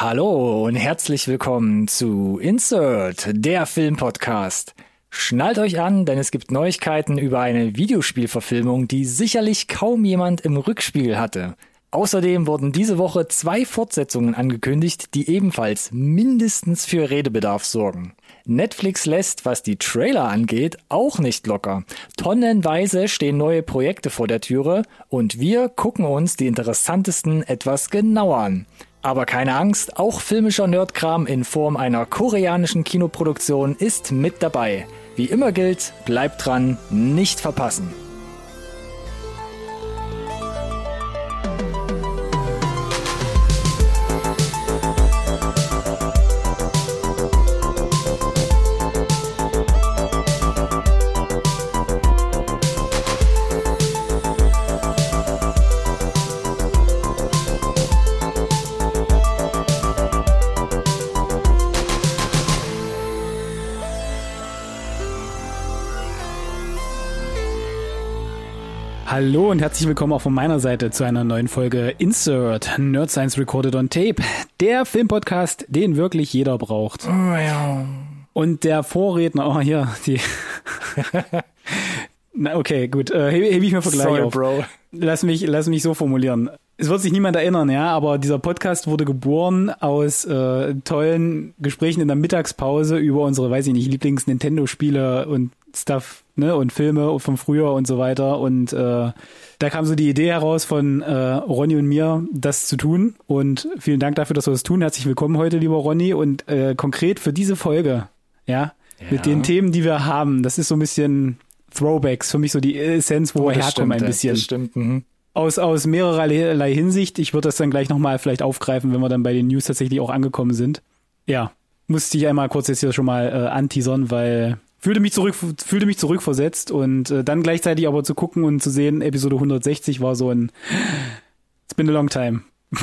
Hallo und herzlich willkommen zu Insert, der Filmpodcast. Schnallt euch an, denn es gibt Neuigkeiten über eine Videospielverfilmung, die sicherlich kaum jemand im Rückspiegel hatte. Außerdem wurden diese Woche zwei Fortsetzungen angekündigt, die ebenfalls mindestens für Redebedarf sorgen. Netflix lässt, was die Trailer angeht, auch nicht locker. Tonnenweise stehen neue Projekte vor der Türe und wir gucken uns die interessantesten etwas genauer an. Aber keine Angst, auch filmischer Nerdkram in Form einer koreanischen Kinoproduktion ist mit dabei. Wie immer gilt, bleibt dran, nicht verpassen. Hallo und herzlich willkommen auch von meiner Seite zu einer neuen Folge Insert Nerd Science Recorded on Tape, der Filmpodcast, den wirklich jeder braucht. Oh, ja. Und der Vorredner, oh hier, die. Na, okay, gut, äh, hebe heb ich mir Vergleich Sorry, auf. Bro. Lass mich, lass mich so formulieren. Es wird sich niemand erinnern, ja, aber dieser Podcast wurde geboren aus äh, tollen Gesprächen in der Mittagspause über unsere, weiß ich nicht, Lieblings-Nintendo-Spiele und Stuff, ne, und Filme von früher und so weiter. Und äh, da kam so die Idee heraus von äh, Ronny und mir, das zu tun. Und vielen Dank dafür, dass wir das tun. Herzlich willkommen heute, lieber Ronny. Und äh, konkret für diese Folge, ja, Ja. mit den Themen, die wir haben, das ist so ein bisschen Throwbacks, für mich so die Essenz, wo wir das herkommen ein stimmt, bisschen Das stimmt. Mhm. aus, aus mehrerlei Hinsicht. Ich würde das dann gleich nochmal vielleicht aufgreifen, wenn wir dann bei den News tatsächlich auch angekommen sind. Ja, musste ich einmal kurz jetzt hier schon mal äh, anteasern, weil fühlte mich zurück, fühlte mich zurückversetzt und äh, dann gleichzeitig aber zu gucken und zu sehen, Episode 160 war so ein It's been a long time.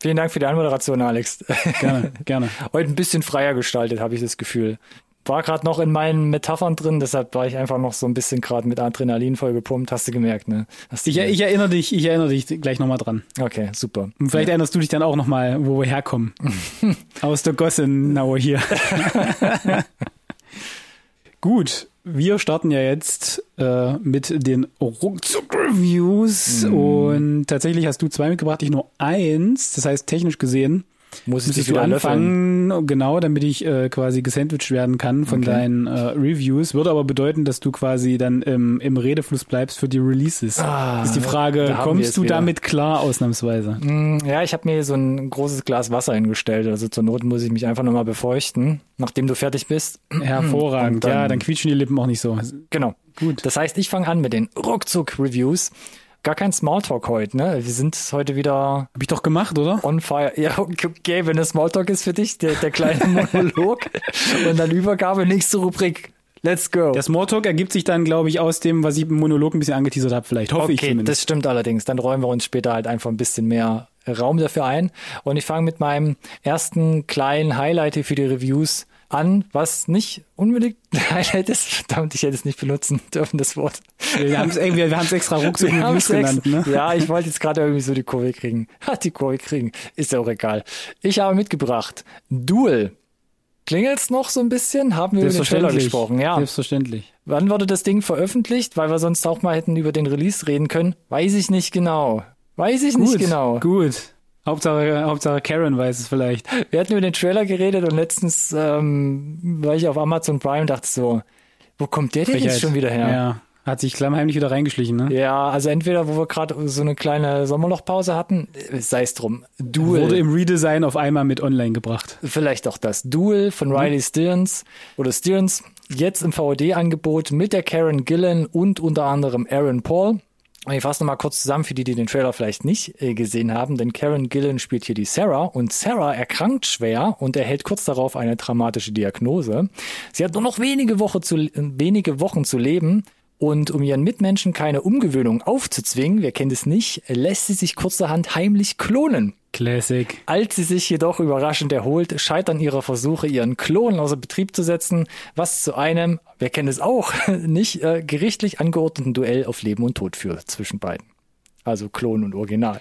Vielen Dank für die Anmoderation, Alex. Gerne, gerne. Heute ein bisschen freier gestaltet, habe ich das Gefühl. War gerade noch in meinen Metaphern drin, deshalb war ich einfach noch so ein bisschen gerade mit Adrenalin voll gepumpt. Hast du gemerkt, ne? Du Ich, ich erinnere dich, ich erinnere dich gleich nochmal dran. okay, super. Und vielleicht erinnerst du dich dann auch nochmal, wo wir herkommen. Aus der Gossenauer hier. Gut, wir starten ja jetzt äh, mit den Ruckzuck-Reviews und tatsächlich hast du zwei mitgebracht, ich nur eins. Das heißt, technisch gesehen Muss ich löffeln? anfangen, genau, damit ich äh, quasi gesandwiched werden kann von Okay. deinen äh, Reviews. Würde aber bedeuten, dass du quasi dann im, im Redefluss bleibst für die Releases. Ah, ist die Frage, da kommst du wieder. damit klar ausnahmsweise? Mm, Ja, ich habe mir so ein großes Glas Wasser hingestellt. Also zur Not muss ich mich einfach nochmal befeuchten, nachdem du fertig bist. Hervorragend. Dann- ja, dann quietschen die Lippen auch nicht so. Genau. Gut. Das heißt, ich fange an mit den Ruckzuck-Reviews. Gar kein Smalltalk heute, ne? Wir sind heute wieder Hab ich doch gemacht, oder? on fire. Ja, okay, wenn das Smalltalk ist für dich, der, der kleine Monolog. Und dann Übergabe, nächste Rubrik. Let's go. Der Smalltalk ergibt sich dann, glaube ich, aus dem, was ich im Monolog ein bisschen angeteasert habe. Vielleicht hoffe ich Okay, das zumindest. stimmt allerdings. Dann räumen wir uns später halt einfach ein bisschen mehr Raum dafür ein. Und ich fange mit meinem ersten kleinen Highlight hier für die Reviews an, was nicht unbedingt ein Highlight ist. Verdammt, ich hätte es nicht benutzen dürfen, das Wort. Wir haben es wir, wir haben's extra ruckzuck genannt, ne? Ja, ich wollte jetzt gerade irgendwie so die Kurve kriegen. Hat die Kurve kriegen. Ist ja auch egal. Ich habe mitgebracht Duel. Klingelt's noch so ein bisschen? Haben wir über den Trailer gesprochen? Ja. Selbstverständlich. Wann wurde das Ding veröffentlicht? Weil wir sonst auch mal hätten über den Release reden können. Weiß ich nicht genau. Weiß ich nicht Gut, genau. gut. Hauptsache, Hauptsache Karen weiß es vielleicht. Wir hatten über den Trailer geredet und letztens ähm, war ich auf Amazon Prime und dachte so, wo kommt der denn jetzt schon wieder her? Ja. Hat sich klammheimlich wieder reingeschlichen, ne? Ja, also entweder, wo wir gerade so eine kleine Sommerlochpause hatten, sei es drum. Duel. Wurde im Redesign auf einmal mit online gebracht. Vielleicht auch das Duel von Riley Stearns oder Stearns. Jetzt im VOD-Angebot mit der Karen Gillan und unter anderem Aaron Paul. Ich fasse nochmal kurz zusammen für die, die den Trailer vielleicht nicht äh, gesehen haben, denn Karen Gillan spielt hier die Sarah und Sarah erkrankt schwer und erhält kurz darauf eine dramatische Diagnose. Sie hat nur noch wenige, Woche zu, äh, wenige Wochen zu leben und um ihren Mitmenschen keine Umgewöhnung aufzuzwingen, wer kennt es nicht, lässt sie sich kurzerhand heimlich klonen. Classic. Als sie sich jedoch überraschend erholt, scheitern ihre Versuche, ihren Klon außer Betrieb zu setzen, was zu einem, wer kennt es auch, nicht äh, gerichtlich angeordneten Duell auf Leben und Tod führt zwischen beiden. Also Klon und Original.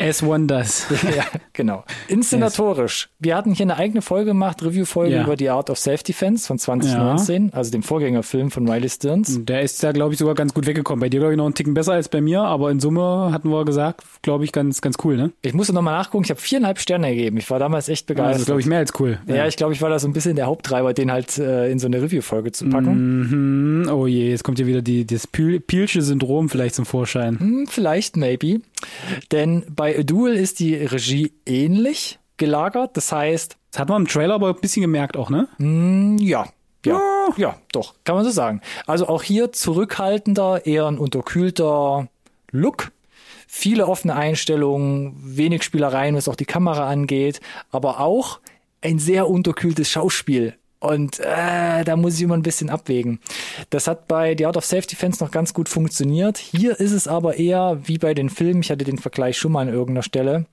As one does. ja, genau. Inszenatorisch. Wir hatten hier eine eigene Folge gemacht, Review-Folge Ja. über die Art of Self-Defense von 2019, also dem Vorgängerfilm von Riley Stearns. Der ist da, glaube ich, sogar ganz gut weggekommen. Bei dir, glaube ich, noch einen Ticken besser als bei mir, aber in Summe hatten wir gesagt, glaube ich, ganz, ganz cool, ne? Ich musste nochmal nachgucken, ich habe viereinhalb Sterne gegeben. Ich war damals echt Das begeistert. ist, glaube ich, mehr als cool. ja, ich glaube, ich war da so ein bisschen der Haupttreiber, den halt äh, in so eine Review-Folge zu packen. Mhm. Oh je, jetzt kommt hier wieder die, das Pil- Pielsche Syndrom vielleicht zum Vorschein. Hm, vielleicht, maybe. Denn bei A Duel ist die Regie ähnlich gelagert. Das heißt, Das hat man im Trailer aber ein bisschen gemerkt auch, ne? hm, ja, ja, ja, doch, kann man so sagen. Also auch hier zurückhaltender, eher ein unterkühlter Look. Viele offene Einstellungen, wenig Spielereien, was auch die Kamera angeht, aber auch ein sehr unterkühltes Schauspiel. Und äh, da muss ich immer ein bisschen abwägen. Das hat bei The Art of Self-Defense noch ganz gut funktioniert. Hier ist es aber eher wie bei den Filmen, ich hatte den Vergleich schon mal an irgendeiner Stelle,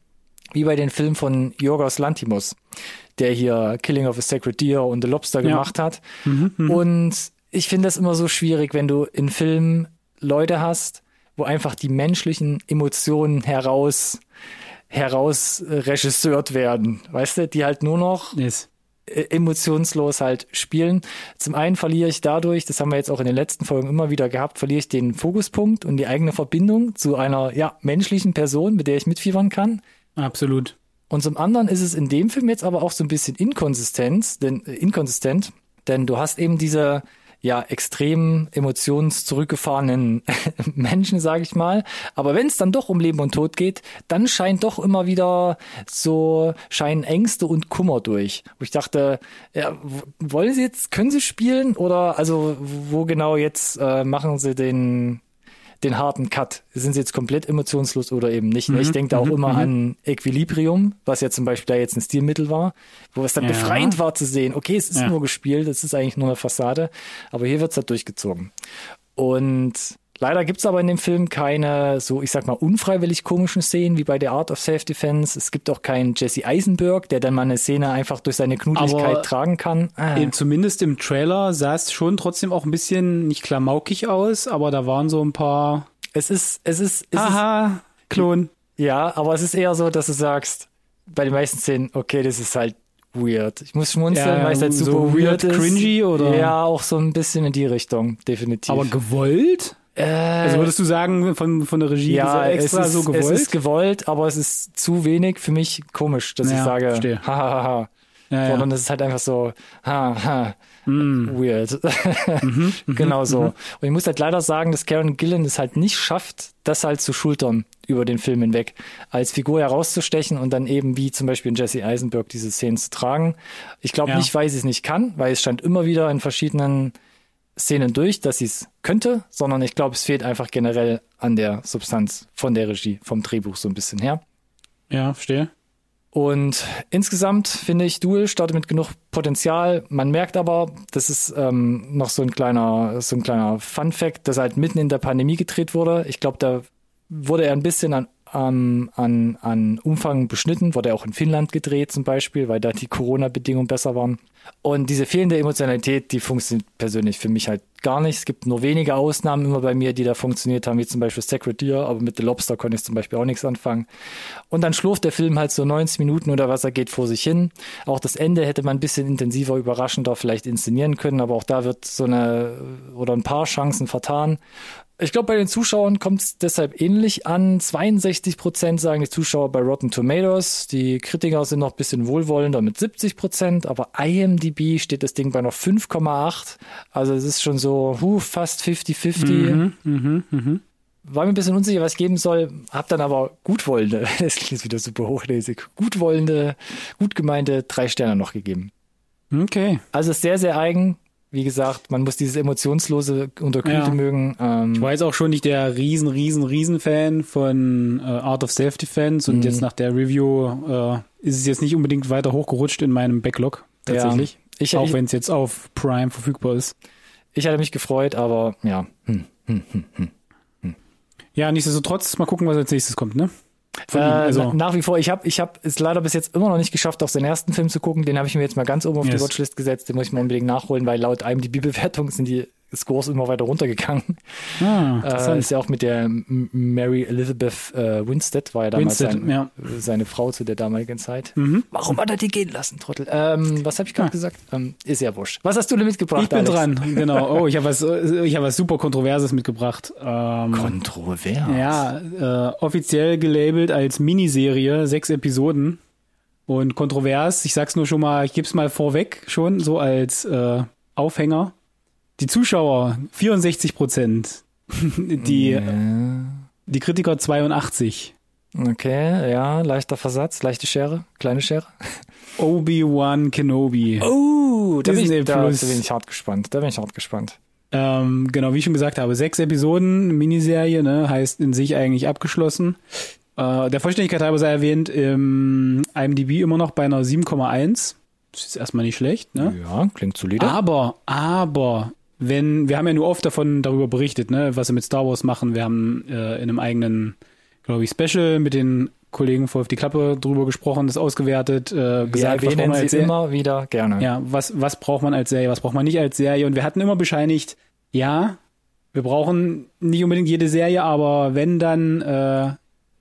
wie bei den Filmen von Yorgos Lantimos, der hier Killing of a Sacred Deer und The Lobster Ja. gemacht hat. Und ich finde das immer so schwierig, wenn du in Filmen Leute hast, wo einfach die menschlichen Emotionen heraus heraus äh, werden, weißt du, die halt nur noch Yes. Äh, emotionslos halt spielen. Zum einen verliere ich dadurch, das haben wir jetzt auch in den letzten Folgen immer wieder gehabt, verliere ich den Fokuspunkt und die eigene Verbindung zu einer ja menschlichen Person, mit der ich mitfiebern kann. Absolut. Und zum anderen ist es in dem Film jetzt aber auch so ein bisschen inkonsistent, denn, äh, inkonsistent, denn du hast eben diese ja extrem emotionszurückgefahrenen Menschen, sage ich mal. Aber wenn es dann doch um Leben und Tod geht, dann scheint doch immer wieder so scheinen Ängste und Kummer durch. Wo ich dachte, ja, wollen Sie jetzt, können Sie spielen oder also wo genau jetzt äh, machen Sie den den harten Cut. Sind sie jetzt komplett emotionslos oder eben nicht? ne? ich denke da auch immer an Equilibrium, was ja zum Beispiel da jetzt ein Stilmittel war, wo es dann Ja. befreiend war zu sehen, okay, es ist Ja. nur gespielt, es ist eigentlich nur eine Fassade, aber hier wird's halt durchgezogen. Und leider gibt's aber in dem Film keine so, ich sag mal, unfreiwillig komischen Szenen wie bei The Art of Self-Defense. Es gibt auch keinen Jesse Eisenberg, der dann mal eine Szene einfach durch seine Knudeligkeit Aber tragen kann. Ah. Eben, zumindest im Trailer sah es schon trotzdem auch ein bisschen nicht klamaukig aus, aber da waren so ein paar Es ist, es ist, es ist Aha, Klon. Ja, aber es ist eher so, dass du sagst, bei den meisten Szenen, okay, das ist halt weird. Ich muss schmunzeln, Ja, weil es halt super so weird, weird, ist. cringy oder? Ja, auch so ein bisschen in die Richtung, definitiv. Aber gewollt? Äh, Also würdest du sagen, von, von der Regie ja, ist extra es ist, so gewollt? Es ist gewollt, aber es ist zu wenig für mich komisch, dass Ja, ich sage, verstehe. ha, ha, ha, ja, ja. Sondern es ist halt einfach so, ha, ha, Mm. weird. Mhm, genau so. Und ich muss halt leider sagen, dass Karen Gillan es halt nicht schafft, das halt zu schultern über den Film hinweg, als Figur herauszustechen und dann eben wie zum Beispiel in Jesse Eisenberg diese Szenen zu tragen. Ich glaube Ja. nicht, weil sie es nicht kann, weil es stand immer wieder in verschiedenen Szenen durch, dass sie es könnte, sondern ich glaube, es fehlt einfach generell an der Substanz von der Regie, vom Drehbuch so ein bisschen her. ja, verstehe. Und insgesamt finde ich, Duel startet mit genug Potenzial. Man merkt aber, das ist ähm, noch so ein kleiner, so ein kleiner Fun Fact, dass halt mitten in der Pandemie gedreht wurde. Ich glaube, da wurde er ein bisschen an, an, an, an Umfang beschnitten, wurde auch in Finnland gedreht zum Beispiel, weil da die Corona-Bedingungen besser waren. Und diese fehlende Emotionalität, die funktioniert persönlich für mich halt gar nicht. Es gibt nur wenige Ausnahmen immer bei mir, die da funktioniert haben, wie zum Beispiel Sacred Deer, aber mit The Lobster konnte ich zum Beispiel auch nichts anfangen. Und dann schlurft der Film halt so 90 Minuten oder was er geht vor sich hin. Auch das Ende hätte man ein bisschen intensiver, überraschender vielleicht inszenieren können, aber auch da wird so eine oder ein paar Chancen vertan. Ich glaube, bei den Zuschauern kommt es deshalb ähnlich an. 62 Prozent sagen die Zuschauer bei Rotten Tomatoes. Die Kritiker sind noch ein bisschen wohlwollender mit 70 Prozent, aber IMDb steht das Ding bei noch 5,8. Also es ist schon so huh, fast 50-50. Mhm, mhm, mhm. War mir ein bisschen unsicher, was ich geben soll, hab dann aber gutwollende, das klingt jetzt wieder super hochlesig, gutwollende, gut gemeinte drei Sterne noch gegeben. Okay. Also sehr, sehr eigen. Wie gesagt, man muss dieses emotionslose, unterkühlte Ja. mögen. Ähm, Ich war jetzt auch schon nicht der riesen, riesen, riesen Fan von äh, Art of Self-Defense und Mhm. jetzt nach der Review äh, ist es jetzt nicht unbedingt weiter hochgerutscht in meinem Backlog, tatsächlich. Ja. Ich, auch wenn es jetzt auf Prime verfügbar ist. ich hatte mich gefreut, aber ja. Hm, hm, hm, hm. Ja, nichtsdestotrotz, mal gucken, was als nächstes kommt, ne? Von Äh, ihm, also, na- nach wie vor, ich habe ich hab es leider bis jetzt immer noch nicht geschafft, auch den ersten Film zu gucken. Den habe ich mir jetzt mal ganz oben auf die Yes. Watchlist gesetzt. Den muss ich mal unbedingt nachholen, weil laut IMDb-Bewertung sind die Scores immer weiter runtergegangen. Ah, Äh, ist ja auch mit der Mary Elizabeth äh, Winstead, war ja damals Winstead, sein, ja. seine Frau zu der damaligen Zeit. Mhm. Warum hat er die gehen lassen, Trottel? Ähm, was habe ich gerade Ah. gesagt? Ähm, ist ja wurscht. Was hast du denn mitgebracht, Ich bin Alex? dran, genau. Oh, ich habe was, ich habe was super Kontroverses mitgebracht. Ähm, Kontrovers. ja, äh, offiziell gelabelt als Miniserie, sechs Episoden. Und kontrovers, ich sag's nur schon mal, ich geb's mal vorweg schon, so als äh, Aufhänger. Die Zuschauer 64 Prozent, die, Ja. die Kritiker 82. Okay, ja, leichter Versatz, leichte Schere, kleine Schere. Obi-Wan Kenobi. Oh, da bin, ich, da, Plus. da bin ich hart gespannt. Da bin ich hart gespannt. Ähm, genau, wie ich schon gesagt habe, sechs Episoden, Miniserie, ne, heißt in sich eigentlich abgeschlossen. Äh, der Vollständigkeit halber sei erwähnt, im IMDb immer noch bei einer 7,1. Das ist erstmal nicht schlecht, ne? Ja, klingt solide. Aber, aber, wenn, wir haben ja nur oft davon darüber berichtet, ne, was sie mit Star Wars machen. Wir haben äh, in einem eigenen, glaube ich, Special mit den Kollegen vor auf die Klappe drüber gesprochen, das ausgewertet, äh, Wir gesagt, was braucht man sie als Serie- immer wieder gerne. ja, was, was braucht man als Serie, was braucht man nicht als Serie? Und wir hatten immer bescheinigt, ja, wir brauchen nicht unbedingt jede Serie, aber wenn dann äh,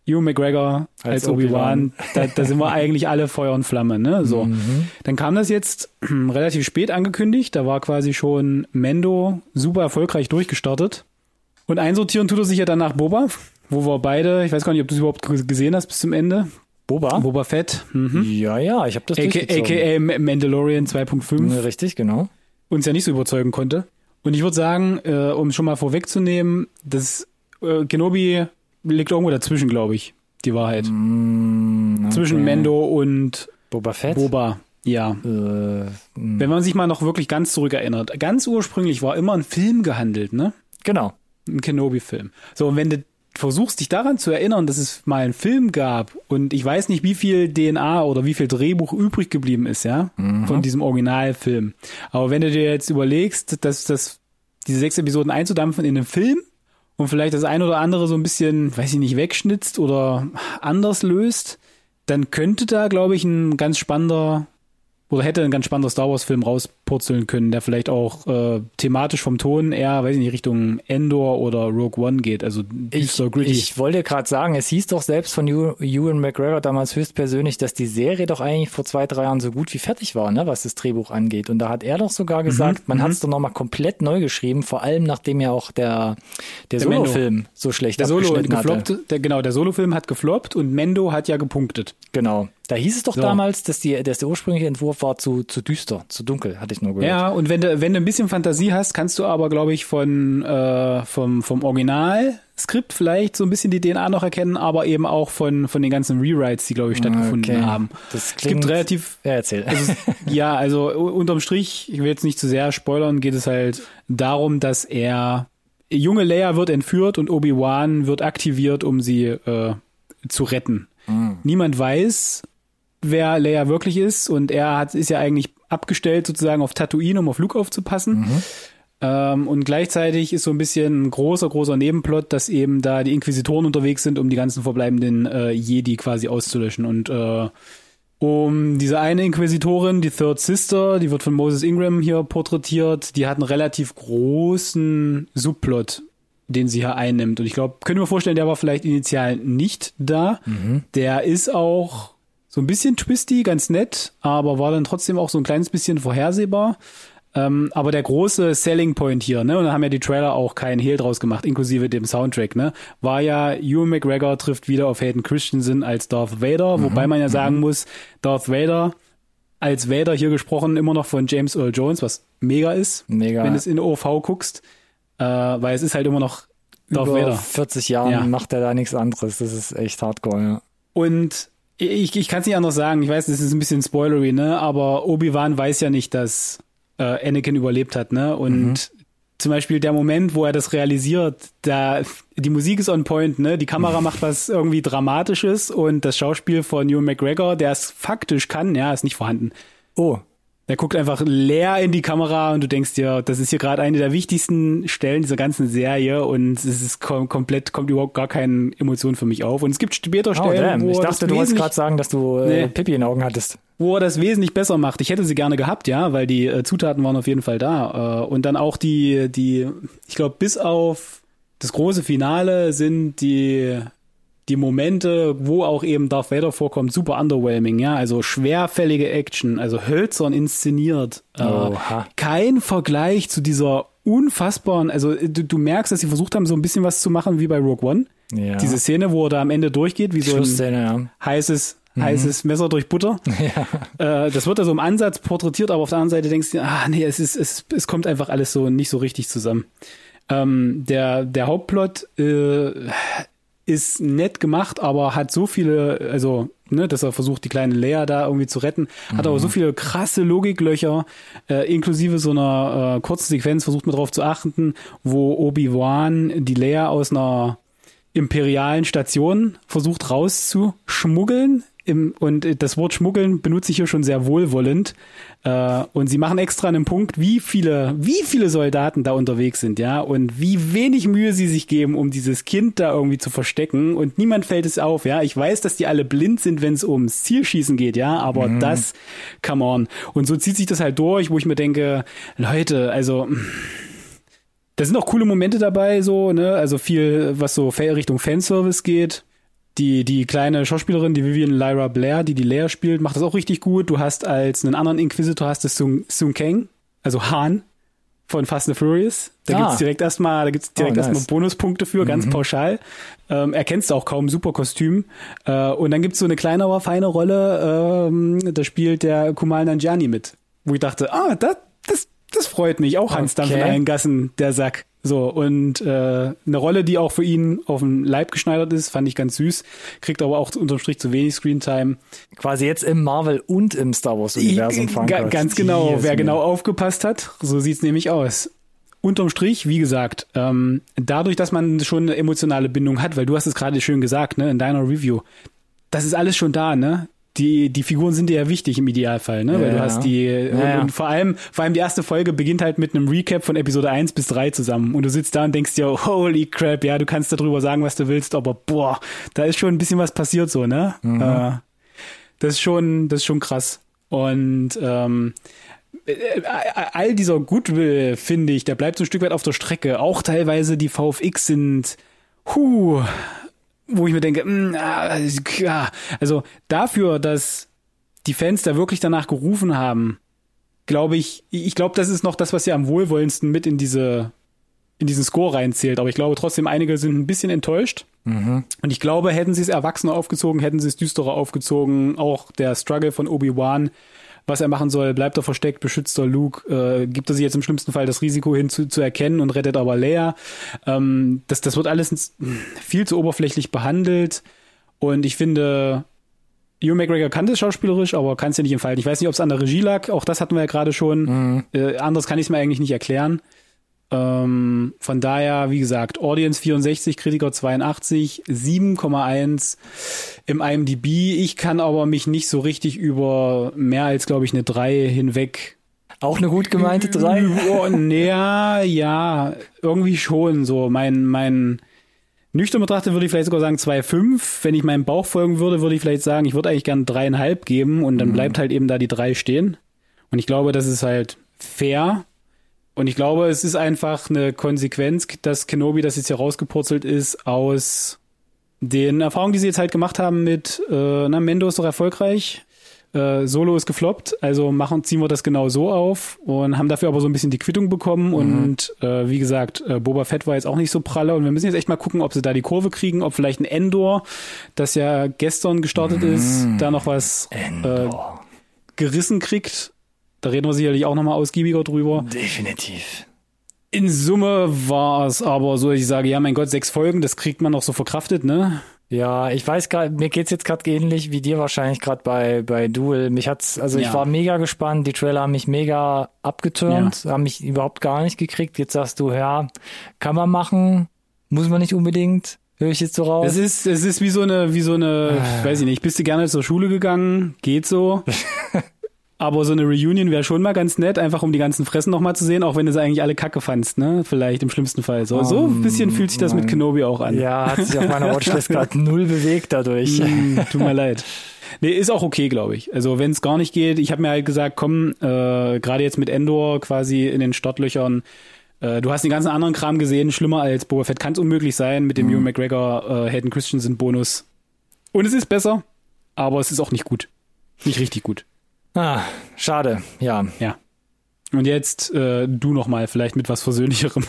Hugh McGregor als, Als Obi-Wan, da, da sind wir eigentlich alle Feuer und Flamme, ne? So. Mhm. Dann kam das jetzt relativ spät angekündigt, da war quasi schon Mendo super erfolgreich durchgestartet. Und einsortieren tut er sich ja dann nach Boba, wo wir beide, ich weiß gar nicht, ob du es überhaupt gesehen hast bis zum Ende. Boba? Boba Fett, mhm. Ja, ja, ich habe das durchgezogen. AKA Mandalorian 2.5 Richtig, genau. uns ja nicht so überzeugen konnte. Und ich würde sagen, äh, um schon mal vorwegzunehmen, das äh, Kenobi liegt irgendwo dazwischen, glaube ich, die Wahrheit. Mm, Zwischen okay. Mendo und Boba Fett. Boba. Ja. Äh, mm, Wenn man sich mal noch wirklich ganz zurückerinnert. Ganz ursprünglich war immer ein Film gehandelt, ne? genau. Ein Kenobi-Film. So, und wenn du versuchst, dich daran zu erinnern, dass es mal einen Film gab und ich weiß nicht, wie viel DNA oder wie viel Drehbuch übrig geblieben ist, ja, von diesem Originalfilm. Aber wenn du dir jetzt überlegst, dass das, diese sechs Episoden einzudampfen in einen Film und vielleicht das ein oder andere so ein bisschen, weiß ich nicht, wegschnitzt oder anders löst, dann könnte da, glaube ich, ein ganz spannender oder hätte ein ganz spannender Star Wars Film rauspurzeln können, der vielleicht auch äh, thematisch vom Ton eher, weiß ich nicht, Richtung Endor oder Rogue One geht, also Ich, düster, gritty. ich wollte gerade sagen, es hieß doch selbst von Ewan McGregor damals höchstpersönlich, dass die Serie doch eigentlich vor zwei, drei Jahren so gut wie fertig war, ne, was das Drehbuch angeht. Und da hat er doch sogar Mhm, gesagt, man hat es doch nochmal komplett neu geschrieben, vor allem nachdem ja auch der, der, Der. Solo-Film so schlecht der Solo gefloppt, der, genau, der Solo-Film hat gefloppt und Mendo hat ja gepunktet. Genau. Da hieß es doch So. damals, dass, die, dass der ursprüngliche Entwurf war zu, zu düster, zu dunkel, hatte ich nur gehört. Ja, und wenn du, wenn du ein bisschen Fantasie hast, kannst du aber, glaube ich, von äh, vom, vom Originalskript vielleicht so ein bisschen die DNA noch erkennen, aber eben auch von, von den ganzen Rewrites, die, glaube ich, stattgefunden Okay. haben. Das Es klingt gibt relativ Ja, erzähl. Also, ja, also unterm Strich, ich will jetzt nicht zu sehr spoilern, geht es halt darum, dass er junge Leia wird entführt und Obi-Wan wird aktiviert, um sie äh, zu retten. Niemand weiß, wer Leia wirklich ist und er hat ist ja eigentlich abgestellt sozusagen auf Tatooine, um auf Luke aufzupassen. Ähm, und gleichzeitig ist so ein bisschen ein großer, großer Nebenplot, dass eben da die Inquisitoren unterwegs sind, um die ganzen verbleibenden äh, Jedi quasi auszulöschen. Und äh, um diese eine Inquisitorin, die Third Sister, die wird von Moses Ingram hier porträtiert, die hat einen relativ großen Subplot, den sie hier einnimmt. Und ich glaube, können wir vorstellen, der war vielleicht initial nicht da. Der ist auch so ein bisschen twisty, ganz nett, aber war dann trotzdem auch so ein kleines bisschen vorhersehbar. Ähm, aber der große Selling Point hier, ne, und da haben ja die Trailer auch keinen Hehl draus gemacht, inklusive dem Soundtrack, ne, war ja Ewan McGregor trifft wieder auf Hayden Christensen als Darth Vader, wobei man ja sagen muss, Darth Vader als Vader hier gesprochen immer noch von James Earl Jones, was mega ist, Mega. wenn du es in OV guckst, äh, weil es ist halt immer noch Darth Über Vader. 40 Jahren Ja. macht er da nichts anderes. Das ist echt hardcore, ja. Und ich, ich kann es nicht anders sagen. Ich weiß, das ist ein bisschen spoilery, ne? Aber Obi-Wan weiß ja nicht, dass äh, Anakin überlebt hat, ne? Und zum Beispiel der Moment, wo er das realisiert, da die Musik ist on point, ne? Die Kamera macht was irgendwie Dramatisches und das Schauspiel von Ewan McGregor, der es faktisch kann, ja, ist nicht vorhanden. Oh, Der guckt einfach leer in die Kamera und du denkst dir, das ist hier gerade eine der wichtigsten Stellen dieser ganzen Serie und es ist kom komplett, kommt überhaupt gar keine Emotion für mich auf. Und es gibt später oh Stellen, damn. wo Ich dachte, du wolltest gerade sagen, dass du äh, Nee. Pippi in den Augen hattest. wo er das wesentlich besser macht. Ich hätte sie gerne gehabt, ja, weil die äh, Zutaten waren auf jeden Fall da. Äh, und dann auch die, die, ich glaube, bis auf das große Finale sind die die Momente, wo auch eben Darth Vader vorkommt, super underwhelming, ja, also schwerfällige Action, also hölzern inszeniert. Äh, Oha. kein Vergleich zu dieser unfassbaren, also du, du merkst, dass sie versucht haben, so ein bisschen was zu machen wie bei Rogue One. Ja. Diese Szene, wo er da am Ende durchgeht, wie so ein ja. heißes, heißes Messer durch Butter. Äh, das wird da so im Ansatz porträtiert, aber auf der anderen Seite denkst du, ah nee, es ist, es, es kommt einfach alles so nicht so richtig zusammen. Ähm, der, der Hauptplot äh, ist nett gemacht, aber hat so viele, also, ne, dass er versucht, die kleine Leia da irgendwie zu retten, hat aber so viele krasse Logiklöcher, äh, inklusive so einer äh, kurzen Sequenz, versucht man darauf zu achten, wo Obi-Wan die Leia aus einer imperialen Station versucht rauszuschmuggeln. Im, und das Wort schmuggeln benutze ich hier schon sehr wohlwollend. Äh, und sie machen extra einen Punkt, wie viele, wie viele Soldaten da unterwegs sind, ja, und wie wenig Mühe sie sich geben, um dieses Kind da irgendwie zu verstecken. Und niemand fällt es auf, ja. Ich weiß, dass die alle blind sind, wenn es ums Zielschießen geht, ja, aber das, come on. Und so zieht sich das halt durch, wo ich mir denke, Leute, also da sind auch coole Momente dabei, so, ne? Also viel, was so Richtung Fanservice geht. Die, die kleine Schauspielerin, die Vivian Lyra Blair, die die Leia spielt, macht das auch richtig gut. Du hast als einen anderen Inquisitor hast du Sung, Sung Kang, also Han von Fast and the Furious. Da Ah. gibt's direkt erstmal, da gibt's direkt Oh, nice. erstmal Bonuspunkte für, ganz pauschal. Ähm, erkennst du auch kaum super Kostüm. Äh, und dann gibt's so eine kleine, aber feine Rolle, ähm, da spielt der Kumal Nanjiani mit. Wo ich dachte, ah, das, das, das freut mich. Auch Hans Dampf in Okay. allen Gassen, der Sack. So, und äh, eine Rolle, die auch für ihn auf den Leib geschneidert ist, fand ich ganz süß. Kriegt aber auch unterm Strich zu wenig Screentime. Quasi jetzt im Marvel und im Star Wars Universum Ga-. Ganz genau, Jesus, wer genau aufgepasst hat, so sieht's nämlich aus. Unterm Strich, wie gesagt, ähm, dadurch, dass man schon eine emotionale Bindung hat, weil du hast es gerade schön gesagt, ne, in deiner Review, das ist alles schon da, ne? Die, die Figuren sind dir ja wichtig im Idealfall, ne? Weil du hast die, Ja, und, und vor allem, vor allem die erste Folge beginnt halt mit einem Recap von Episode 1 bis 3 zusammen. Und du sitzt da und denkst dir, holy crap, ja, du kannst darüber sagen, was du willst, aber boah, da ist schon ein bisschen was passiert so, ne? Äh, das ist schon, das ist schon krass. Und ähm, äh, all dieser Goodwill, finde ich, der bleibt so ein Stück weit auf der Strecke. Auch teilweise die VFX sind, huh, wo ich mir denke, mh, ah, ja, also dafür, dass die Fans da wirklich danach gerufen haben, glaube ich, ich glaube, das ist noch das, was ja am wohlwollendsten mit in diese in diesen Score reinzählt. Aber ich glaube trotzdem, einige sind ein bisschen enttäuscht. Und ich glaube, hätten sie es erwachsener aufgezogen, hätten sie es düsterer aufgezogen. Auch der Struggle von Obi-Wan, was er machen soll, bleibt er versteckt, beschützt er Luke, äh, gibt er sich jetzt im schlimmsten Fall das Risiko hin zu, zu erkennen und rettet aber Leia. Ähm, das, das wird alles viel zu oberflächlich behandelt. Und ich finde, Hugh McGregor kann das schauspielerisch, aber kann es ja nicht entfalten. Ich weiß nicht, ob es an der Regie lag, auch das hatten wir ja gerade schon. Äh, anders kann ich es mir eigentlich nicht erklären. Ähm, von daher, wie gesagt, Audience 64, Kritiker 82, 7,1 im IMDb. Ich kann aber mich nicht so richtig über mehr als, glaube ich, eine 3 hinweg. Auch eine gut gemeinte drei. Oh, ja, ja, irgendwie schon so. Mein, mein nüchtern betrachtet würde ich vielleicht sogar sagen 2,5. Wenn ich meinem Bauch folgen würde, würde ich vielleicht sagen, ich würde eigentlich gern dreieinhalb geben und dann bleibt halt eben da die drei stehen. Und ich glaube, das ist halt fair. Und ich glaube, es ist einfach eine Konsequenz, dass Kenobi, das jetzt hier rausgepurzelt ist, aus den Erfahrungen, die sie jetzt halt gemacht haben mit, äh, na, Mendo ist doch erfolgreich, äh, Solo ist gefloppt, also machen, ziehen wir das genau so auf und haben dafür aber so ein bisschen die Quittung bekommen und äh, wie gesagt, äh, Boba Fett war jetzt auch nicht so pralle und wir müssen jetzt echt mal gucken, ob sie da die Kurve kriegen, ob vielleicht ein Endor, das ja gestern gestartet ist, da noch was äh, gerissen kriegt. Da reden wir sicherlich auch nochmal ausgiebiger drüber. Definitiv. In Summe war es aber so, dass ich sage, ja, mein Gott, sechs Folgen, das kriegt man noch so verkraftet, ne? Ja, ich weiß gerade, mir geht's jetzt gerade ähnlich wie dir wahrscheinlich gerade bei bei Duel. Mich hat's, also ich Ja. war mega gespannt. Die Trailer haben mich mega abgeturnt, haben mich überhaupt gar nicht gekriegt. Jetzt sagst du, ja, kann man machen, muss man nicht unbedingt. Höre ich jetzt so raus? Es ist, es ist wie so eine, wie so eine, weiß ich nicht, bist du gerne zur Schule gegangen? Geht so. Aber so eine Reunion wäre schon mal ganz nett, einfach um die ganzen Fressen nochmal zu sehen, auch wenn du sie eigentlich alle kacke fandst, ne? Vielleicht im schlimmsten Fall. So, so ein bisschen fühlt sich das mit Kenobi auch an. Ja, hat sich auf meiner Watchlist gerade null bewegt dadurch. Mm, tut mir leid. Nee, ist auch okay, glaube ich. Also wenn es gar nicht geht, ich habe mir halt gesagt, komm, äh, gerade jetzt mit Endor quasi in den Startlöchern, äh, du hast den ganzen anderen Kram gesehen, schlimmer als Boba Fett kann es unmöglich sein mit dem mhm. Ewan McGregor äh, Hayden Christensen Bonus. Und es ist besser, aber es ist auch nicht gut. Nicht richtig gut. Ah, schade, ja. Ja. Und jetzt äh, du noch mal vielleicht mit was Versöhnlicherem.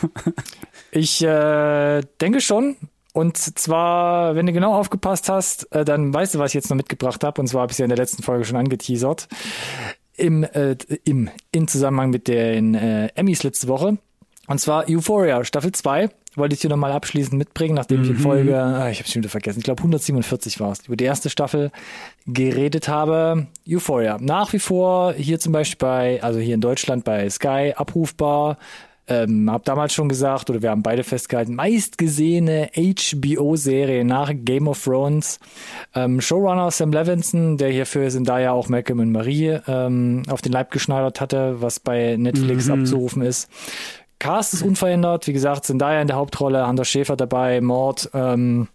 ich äh, denke schon. Und zwar, wenn du genau aufgepasst hast, äh, dann weißt du, was ich jetzt noch mitgebracht habe. Und zwar habe ich es ja in der letzten Folge schon angeteasert. Im, äh, im, in Zusammenhang mit den äh, Emmys letzte Woche. Und zwar Euphoria, Staffel 2 wollte ich hier nochmal abschließend mitbringen, nachdem ich in mhm. Folge, ah, ich habe schon wieder vergessen, ich glaube 147 war es, über die erste Staffel geredet habe. Euphoria. Nach wie vor hier zum Beispiel bei, also hier in Deutschland bei Sky abrufbar. Ähm, hab damals schon gesagt, oder wir haben beide festgehalten, meistgesehene HBO-Serie nach Game of Thrones. Ähm, Showrunner Sam Levinson, der hier für Zendaya auch Malcolm und Marie ähm, auf den Leib geschneidert hatte, was bei Netflix mhm. abzurufen ist. Cast ist unverändert. Wie gesagt, sind Zendaya in der Hauptrolle, Anders Schäfer dabei, Mord, ähm,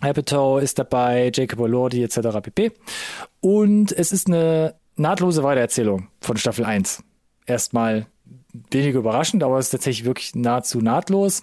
Apatow ist dabei, Jacob Elordi etc. pp. Und es ist eine nahtlose Weitererzählung von Staffel 1. Erstmal weniger überraschend, aber es ist tatsächlich wirklich nahezu nahtlos.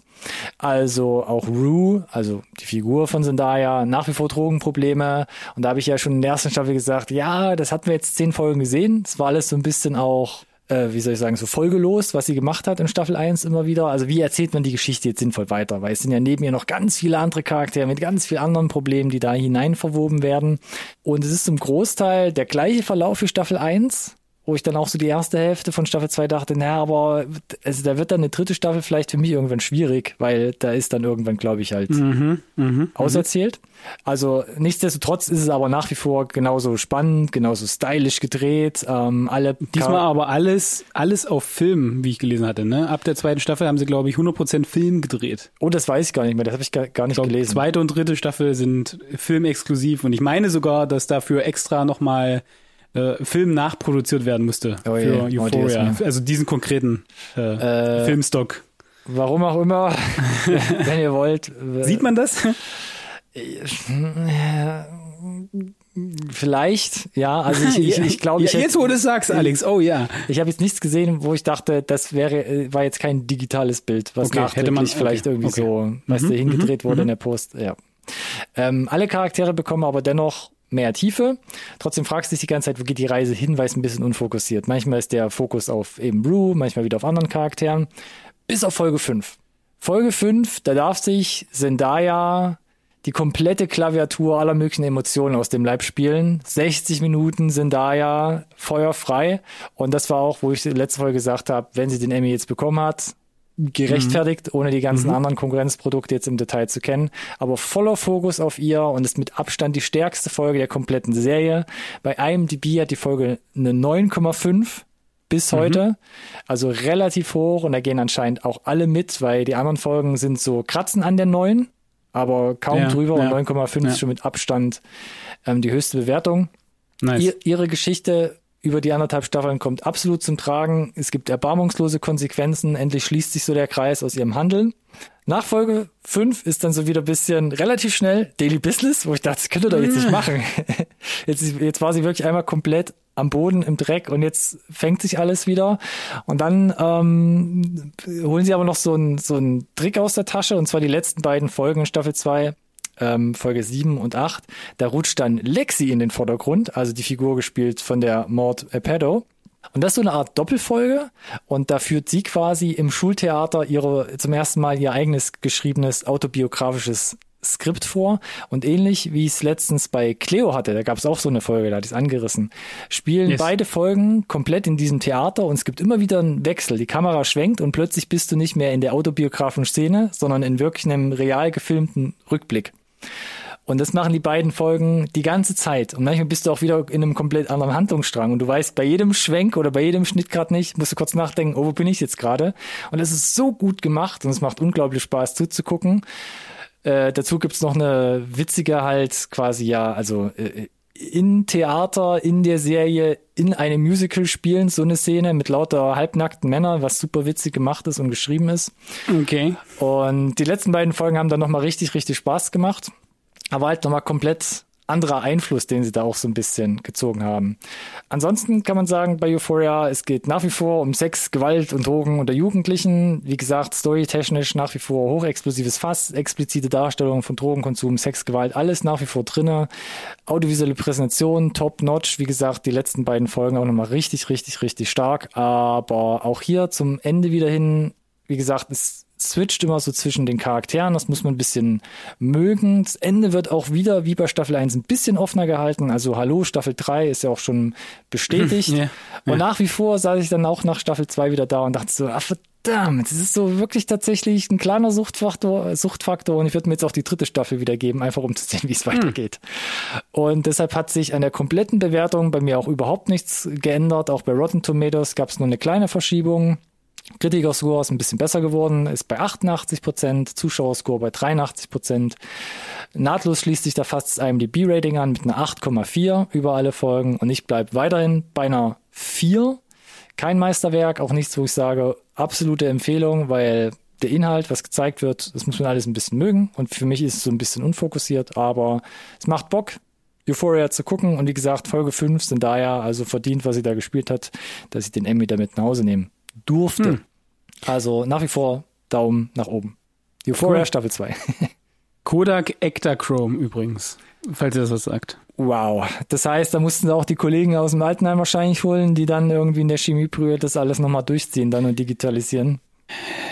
Also auch Rue, also die Figur von Zendaya, nach wie vor Drogenprobleme. Und da habe ich ja schon in der ersten Staffel gesagt, ja, das hatten wir jetzt zehn Folgen gesehen. Es war alles so ein bisschen auch äh, wie soll ich sagen, so folgelos, was sie gemacht hat in Staffel 1 immer wieder. Also wie erzählt man die Geschichte jetzt sinnvoll weiter? Weil es sind ja neben ihr noch ganz viele andere Charaktere mit ganz vielen anderen Problemen, die da hinein verwoben werden. Und es ist zum Großteil der gleiche Verlauf wie Staffel 1 wo ich dann auch so die erste Hälfte von Staffel 2 dachte, naja, aber also da wird dann eine dritte Staffel vielleicht für mich irgendwann schwierig, weil da ist dann irgendwann, glaube ich, halt mhm, mh, mhm. auserzählt. Also nichtsdestotrotz ist es aber nach wie vor genauso spannend, genauso stylisch gedreht. Ähm, alle Diesmal aber alles, alles auf Film, wie ich gelesen hatte. Ne? Ab der zweiten Staffel haben sie, glaube ich, 100% Film gedreht. Oh, das weiß ich gar nicht mehr, das habe ich gar, gar nicht glaub, gelesen. Zweite und dritte Staffel sind filmexklusiv und ich meine sogar, dass dafür extra nochmal äh, Film nachproduziert werden musste oh für oh, Euphoria. Oh, also diesen konkreten äh, äh, Filmstock. Warum auch immer, wenn ihr wollt. Sieht man das? Vielleicht, ja. Also ich, ich, ich glaube, ich ja, jetzt, wo du es sagst, Alex. Oh ja. Ich habe jetzt nichts gesehen, wo ich dachte, das wäre, äh, war jetzt kein digitales Bild, was okay, nachträglich man, okay, vielleicht irgendwie okay. so, weißt mhm, du, hingedreht mhm, wurde in mhm. der Post. Ja. Ähm, alle Charaktere bekommen aber dennoch mehr Tiefe. Trotzdem fragst du dich die ganze Zeit, wo geht die Reise hin, weil es ein bisschen unfokussiert. Manchmal ist der Fokus auf eben Brew, manchmal wieder auf anderen Charakteren. Bis auf Folge 5. Folge 5, da darf sich Zendaya die komplette Klaviatur aller möglichen Emotionen aus dem Leib spielen. 60 Minuten Zendaya feuerfrei. Und das war auch, wo ich letzte Folge gesagt habe, wenn sie den Emmy jetzt bekommen hat, gerechtfertigt, mhm. ohne die ganzen mhm. anderen Konkurrenzprodukte jetzt im Detail zu kennen. Aber voller Fokus auf ihr und ist mit Abstand die stärkste Folge der kompletten Serie. Bei IMDb hat die Folge eine 9,5 bis mhm. heute. Also relativ hoch und da gehen anscheinend auch alle mit, weil die anderen Folgen sind so kratzen an der 9, aber kaum ja, drüber ja, und 9,5 ja. ist schon mit Abstand ähm, die höchste Bewertung. Nice. Ihr, ihre Geschichte über die anderthalb Staffeln kommt absolut zum Tragen. Es gibt erbarmungslose Konsequenzen. Endlich schließt sich so der Kreis aus ihrem Handeln. Nach Folge 5 ist dann so wieder ein bisschen relativ schnell Daily Business, wo ich dachte, das könnt ihr doch jetzt nicht mm. machen. Jetzt, jetzt war sie wirklich einmal komplett am Boden im Dreck und jetzt fängt sich alles wieder. Und dann ähm, holen sie aber noch so einen so einen Trick aus der Tasche, und zwar die letzten beiden Folgen in Staffel 2 ähm, Folge 7 und 8, da rutscht dann Lexi in den Vordergrund, also die Figur gespielt von der Maud Apado. Und das ist so eine Art Doppelfolge und da führt sie quasi im Schultheater ihre zum ersten Mal ihr eigenes geschriebenes autobiografisches Skript vor und ähnlich wie es letztens bei Cleo hatte, da gab es auch so eine Folge, da hat es angerissen, spielen yes. beide Folgen komplett in diesem Theater und es gibt immer wieder einen Wechsel. Die Kamera schwenkt und plötzlich bist du nicht mehr in der autobiografischen Szene, sondern in wirklich einem real gefilmten Rückblick. Und das machen die beiden Folgen die ganze Zeit. Und manchmal bist du auch wieder in einem komplett anderen Handlungsstrang. Und du weißt bei jedem Schwenk oder bei jedem Schnitt gerade nicht, musst du kurz nachdenken, oh, wo bin ich jetzt gerade? Und es ist so gut gemacht und es macht unglaublich Spaß zuzugucken. Äh, dazu gibt's noch eine witzige halt quasi ja, also äh, in Theater, in der Serie, in einem Musical spielen, so eine Szene mit lauter halbnackten Männern, was super witzig gemacht ist und geschrieben ist. Okay. Und die letzten beiden Folgen haben dann nochmal richtig, richtig Spaß gemacht. Aber halt nochmal komplett anderer Einfluss, den sie da auch so ein bisschen gezogen haben. Ansonsten kann man sagen, bei Euphoria, es geht nach wie vor um Sex, Gewalt und Drogen unter Jugendlichen. Wie gesagt, storytechnisch nach wie vor hochexplosives Fass, explizite Darstellung von Drogenkonsum, Sex, Gewalt, alles nach wie vor drinne. Audiovisuelle Präsentation, top notch. Wie gesagt, die letzten beiden Folgen auch nochmal richtig, richtig, richtig stark. Aber auch hier zum Ende wieder hin, wie gesagt, es switcht immer so zwischen den Charakteren, das muss man ein bisschen mögen. Das Ende wird auch wieder, wie bei Staffel 1, ein bisschen offener gehalten. Also hallo, Staffel 3 ist ja auch schon bestätigt. ja, und ja. nach wie vor saß ich dann auch nach Staffel 2 wieder da und dachte so, ach verdammt, das ist so wirklich tatsächlich ein kleiner Suchtfaktor, Suchtfaktor und ich würde mir jetzt auch die dritte Staffel wieder geben, einfach um zu sehen, wie es hm. weitergeht. Und deshalb hat sich an der kompletten Bewertung bei mir auch überhaupt nichts geändert. Auch bei Rotten Tomatoes gab es nur eine kleine Verschiebung. Kritikerscore ist ein bisschen besser geworden, ist bei 88 Prozent, Zuschauerscore bei 83 Prozent. Nahtlos schließt sich da fast das IMDb-Rating an mit einer 8,4 über alle Folgen und ich bleibe weiterhin bei einer 4. Kein Meisterwerk, auch nichts, wo ich sage, absolute Empfehlung, weil der Inhalt, was gezeigt wird, das muss man alles ein bisschen mögen und für mich ist es so ein bisschen unfokussiert, aber es macht Bock, Euphoria zu gucken und wie gesagt, Folge 5 sind daher also verdient, was sie da gespielt hat, dass ich den Emmy damit nach Hause nehme durfte. Hm. Also nach wie vor Daumen nach oben. Euphoria cool. Staffel 2. Kodak Ektachrome übrigens, falls ihr das was sagt. Wow. Das heißt, da mussten auch die Kollegen aus dem Altenheim wahrscheinlich holen, die dann irgendwie in der Chemiebrühe das alles nochmal durchziehen dann und digitalisieren.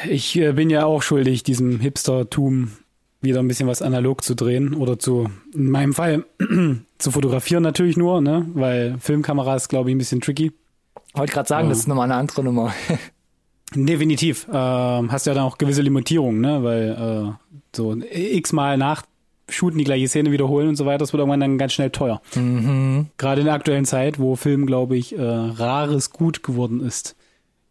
Ich äh, bin ja auch schuldig, diesem Hipstertum wieder ein bisschen was analog zu drehen oder zu, in meinem Fall, zu fotografieren natürlich nur, ne, weil Filmkamera ist, glaube ich, ein bisschen tricky. Wollte gerade sagen, ja. das ist nochmal eine andere Nummer. Definitiv. Äh, hast ja dann auch gewisse Limitierungen, ne? Weil äh, so x-mal nach shooten die gleiche Szene wiederholen und so weiter, das wird irgendwann dann ganz schnell teuer. Mhm. Gerade in der aktuellen Zeit, wo Film, glaube ich, äh, rares Gut geworden ist.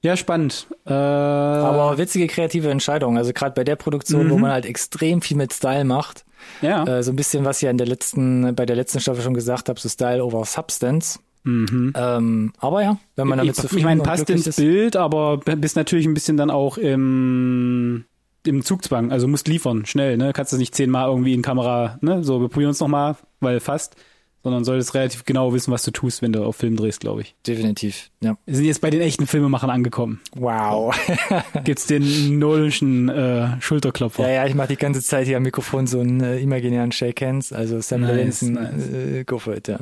Ja, spannend. Äh, Aber witzige kreative Entscheidung. Also gerade bei der Produktion, mhm. wo man halt extrem viel mit Style macht. Ja. Äh, so ein bisschen, was ich ja in der letzten, bei der letzten Staffel schon gesagt habe, so Style over Substance. Mhm. Ähm, aber ja, wenn man damit ich, zufrieden Ich meine, passt ins ist. Bild, aber bist natürlich ein bisschen dann auch im, im Zugzwang. Also musst liefern, schnell, ne? Kannst du nicht zehnmal irgendwie in Kamera, ne? So, wir probieren uns nochmal, weil fast. Sondern solltest relativ genau wissen, was du tust, wenn du auf Film drehst, glaube ich. Definitiv, ja. Wir sind jetzt bei den echten Filmemachern angekommen. Wow. Gibt's den nolischen äh, Schulterklopfer. Ja, ja, ich mache die ganze Zeit hier am Mikrofon so einen äh, imaginären Shake Hands. Also Sam nice, Levinson, nice. äh, go for it, ja.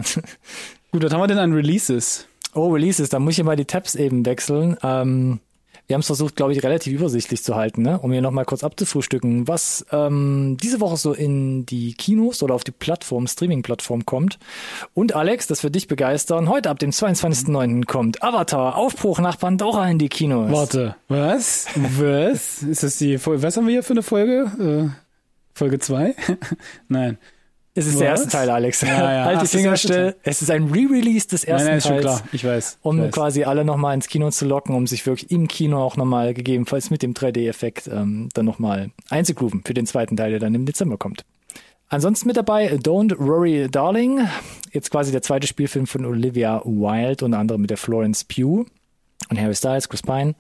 Gut, was haben wir denn an Releases? Oh, Releases, da muss ich mal die Tabs eben wechseln. Ähm, wir haben es versucht, glaube ich, relativ übersichtlich zu halten, ne? um hier nochmal kurz abzufrühstücken, was ähm, diese Woche so in die Kinos oder auf die Plattform, Streaming-Plattform kommt. Und Alex, das wird dich begeistern, heute ab dem 22.09. kommt Avatar, Aufbruch nach Pandora in die Kinos. Warte, was? Was? Ist das die Folge? Was haben wir hier für eine Folge? Äh, Folge 2? Nein. Es ist Was? der erste Teil, Alex. Ja, ja. halt die Finger still. Es ist ein Re-Release des ersten nein, nein, ist Teils. Schon klar. Ich weiß. Um ich weiß. quasi alle nochmal ins Kino zu locken, um sich wirklich im Kino auch nochmal gegebenenfalls mit dem 3D-Effekt ähm, dann nochmal einzugrooven für den zweiten Teil, der dann im Dezember kommt. Ansonsten mit dabei Don't Worry Darling. Jetzt quasi der zweite Spielfilm von Olivia Wilde, unter anderem mit der Florence Pugh und Harry Styles, Chris Pine.